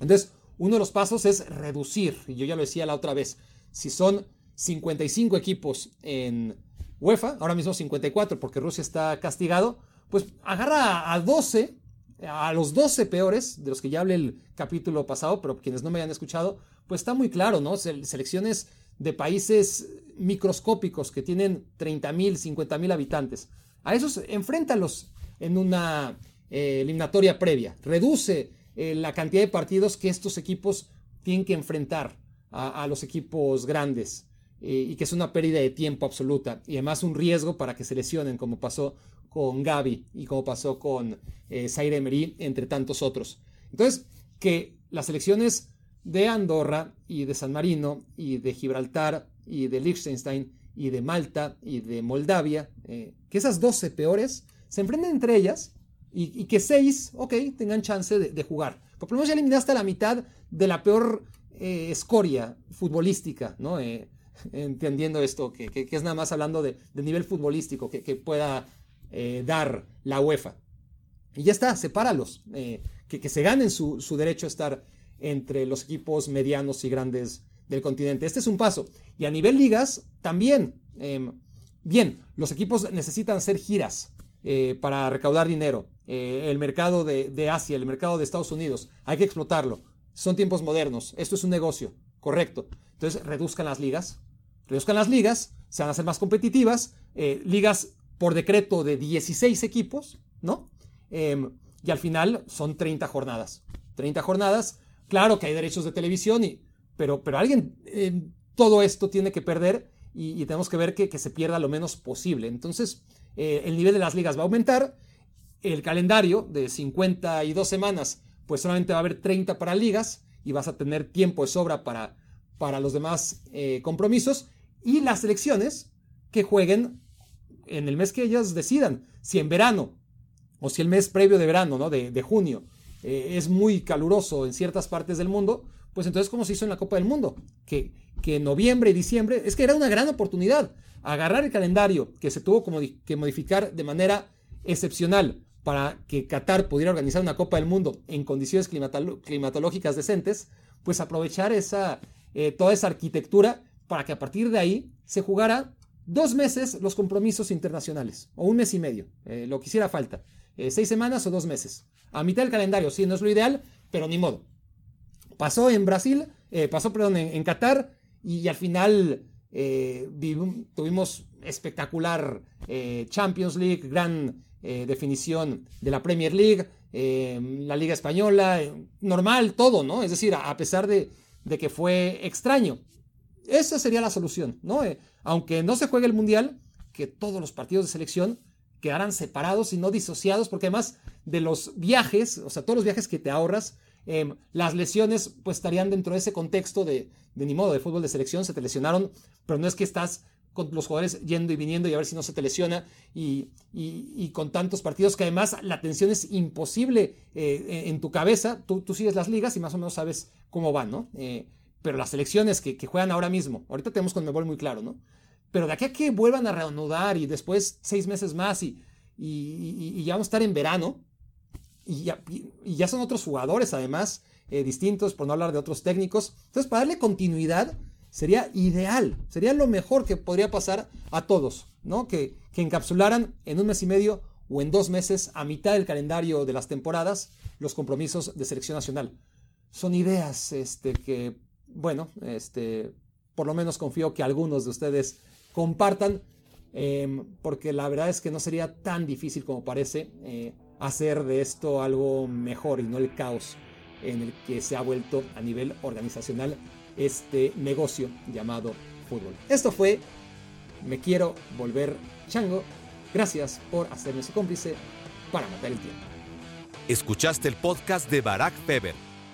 entonces, uno de los pasos es reducir, y yo ya lo decía la otra vez, si son 55 equipos en UEFA, ahora mismo 54 porque Rusia está castigado, pues agarra a 12, a los 12 peores, de los que ya hablé el capítulo pasado, pero quienes no me hayan escuchado, pues está muy claro, ¿no? Selecciones de países microscópicos que tienen 30 mil, 50 mil habitantes. A esos enfréntalos en una eh, eliminatoria previa. Reduce eh, la cantidad de partidos que estos equipos tienen que enfrentar a, los equipos grandes. eh, y que es una pérdida de tiempo absoluta y además un riesgo para que se lesionen como pasó con Gaby y como pasó con eh, Zaire entre tantos otros. Entonces, que las selecciones de Andorra y de San Marino y de Gibraltar y de Liechtenstein y de Malta y de Moldavia, eh, que esas 12 peores se enfrenten entre ellas y, que 6, ok, tengan chance de, jugar. Por lo menos ya eliminaste la mitad de la peor eh, escoria futbolística, ¿no? Eh, entendiendo esto, que, es nada más hablando de, nivel futbolístico que, pueda dar la UEFA. Y ya está, sepáralos, que, se ganen su, su derecho a estar entre los equipos medianos y grandes del continente. Este es un paso. Y a nivel ligas, también. Em, bien, los equipos necesitan hacer giras eh, para recaudar dinero. Eh, el mercado de, Asia, el mercado de Estados Unidos, hay que explotarlo. Son tiempos modernos. Esto es un negocio. Correcto. Entonces, reduzcan las ligas. Reduzcan las ligas, se van a hacer más competitivas. Eh, ligas por decreto de 16 equipos, ¿no? Em, y al final son 30 jornadas. 30 jornadas. Claro que hay derechos de televisión y pero, pero alguien todo esto tiene que perder y, tenemos que ver que, se pierda lo menos posible. Entonces, eh, el nivel de las ligas va a aumentar, el calendario de 52 semanas, pues solamente va a haber 30 para ligas y vas a tener tiempo de sobra para, para los demás eh, compromisos y las selecciones que jueguen en el mes que ellas decidan, si en verano o si el mes previo de verano, ¿no? de, junio, eh, es muy caluroso en ciertas partes del mundo, pues entonces, ¿cómo se hizo en la Copa del Mundo? Que, que noviembre y diciembre, es que era una gran oportunidad. Agarrar el calendario que se tuvo como que modificar de manera excepcional para que Qatar pudiera organizar una Copa del Mundo en condiciones climatológicas decentes, pues aprovechar esa, eh, toda esa arquitectura para que a partir de ahí se jugara dos meses los compromisos internacionales, o un mes y medio, eh, lo que hiciera falta, eh, seis semanas o dos meses. A mitad del calendario, sí, no es lo ideal, pero ni modo. Pasó en Brasil, eh, pasó, perdón, en, Qatar y, al final tuvimos espectacular Champions League, gran definición de la Premier League, la Liga Española, normal todo, ¿no? Es decir, a, pesar de, que fue extraño. Esa sería la solución, ¿no? Aunque no se juegue el Mundial, que todos los partidos de selección quedaran separados y no disociados, porque además de los viajes, o sea, todos los viajes que te ahorras, Em, las lesiones pues estarían dentro de ese contexto de, de ni modo de fútbol de selección, se te lesionaron, pero no es que estás con los jugadores yendo y viniendo y a ver si no se te lesiona y, con tantos partidos que además la tensión es imposible eh, en tu cabeza, tú, tú, sigues las ligas y más o menos sabes cómo van, ¿no? Eh, pero las selecciones que, juegan ahora mismo, ahorita tenemos con Mebol muy claro, ¿no? Pero de aquí a que vuelvan a reanudar y después seis meses más y, y ya vamos a estar en verano, y ya, son otros jugadores además eh, distintos, por no hablar de otros técnicos. Entonces, para darle continuidad sería ideal, sería lo mejor que podría pasar a todos, ¿no? Que, que encapsularan en un mes y medio o en dos meses, a mitad del calendario de las temporadas, los compromisos de selección nacional. Son ideas este, que, bueno, este, por lo menos confío que algunos de ustedes compartan, em, porque la verdad es que no sería tan difícil como parece. Eh, hacer de esto algo mejor y no el caos en el que se ha vuelto a nivel organizacional este negocio llamado fútbol. Esto fue Me quiero volver chango. Gracias por hacerme su cómplice para matar el tiempo. Escuchaste el podcast de Barack Feber.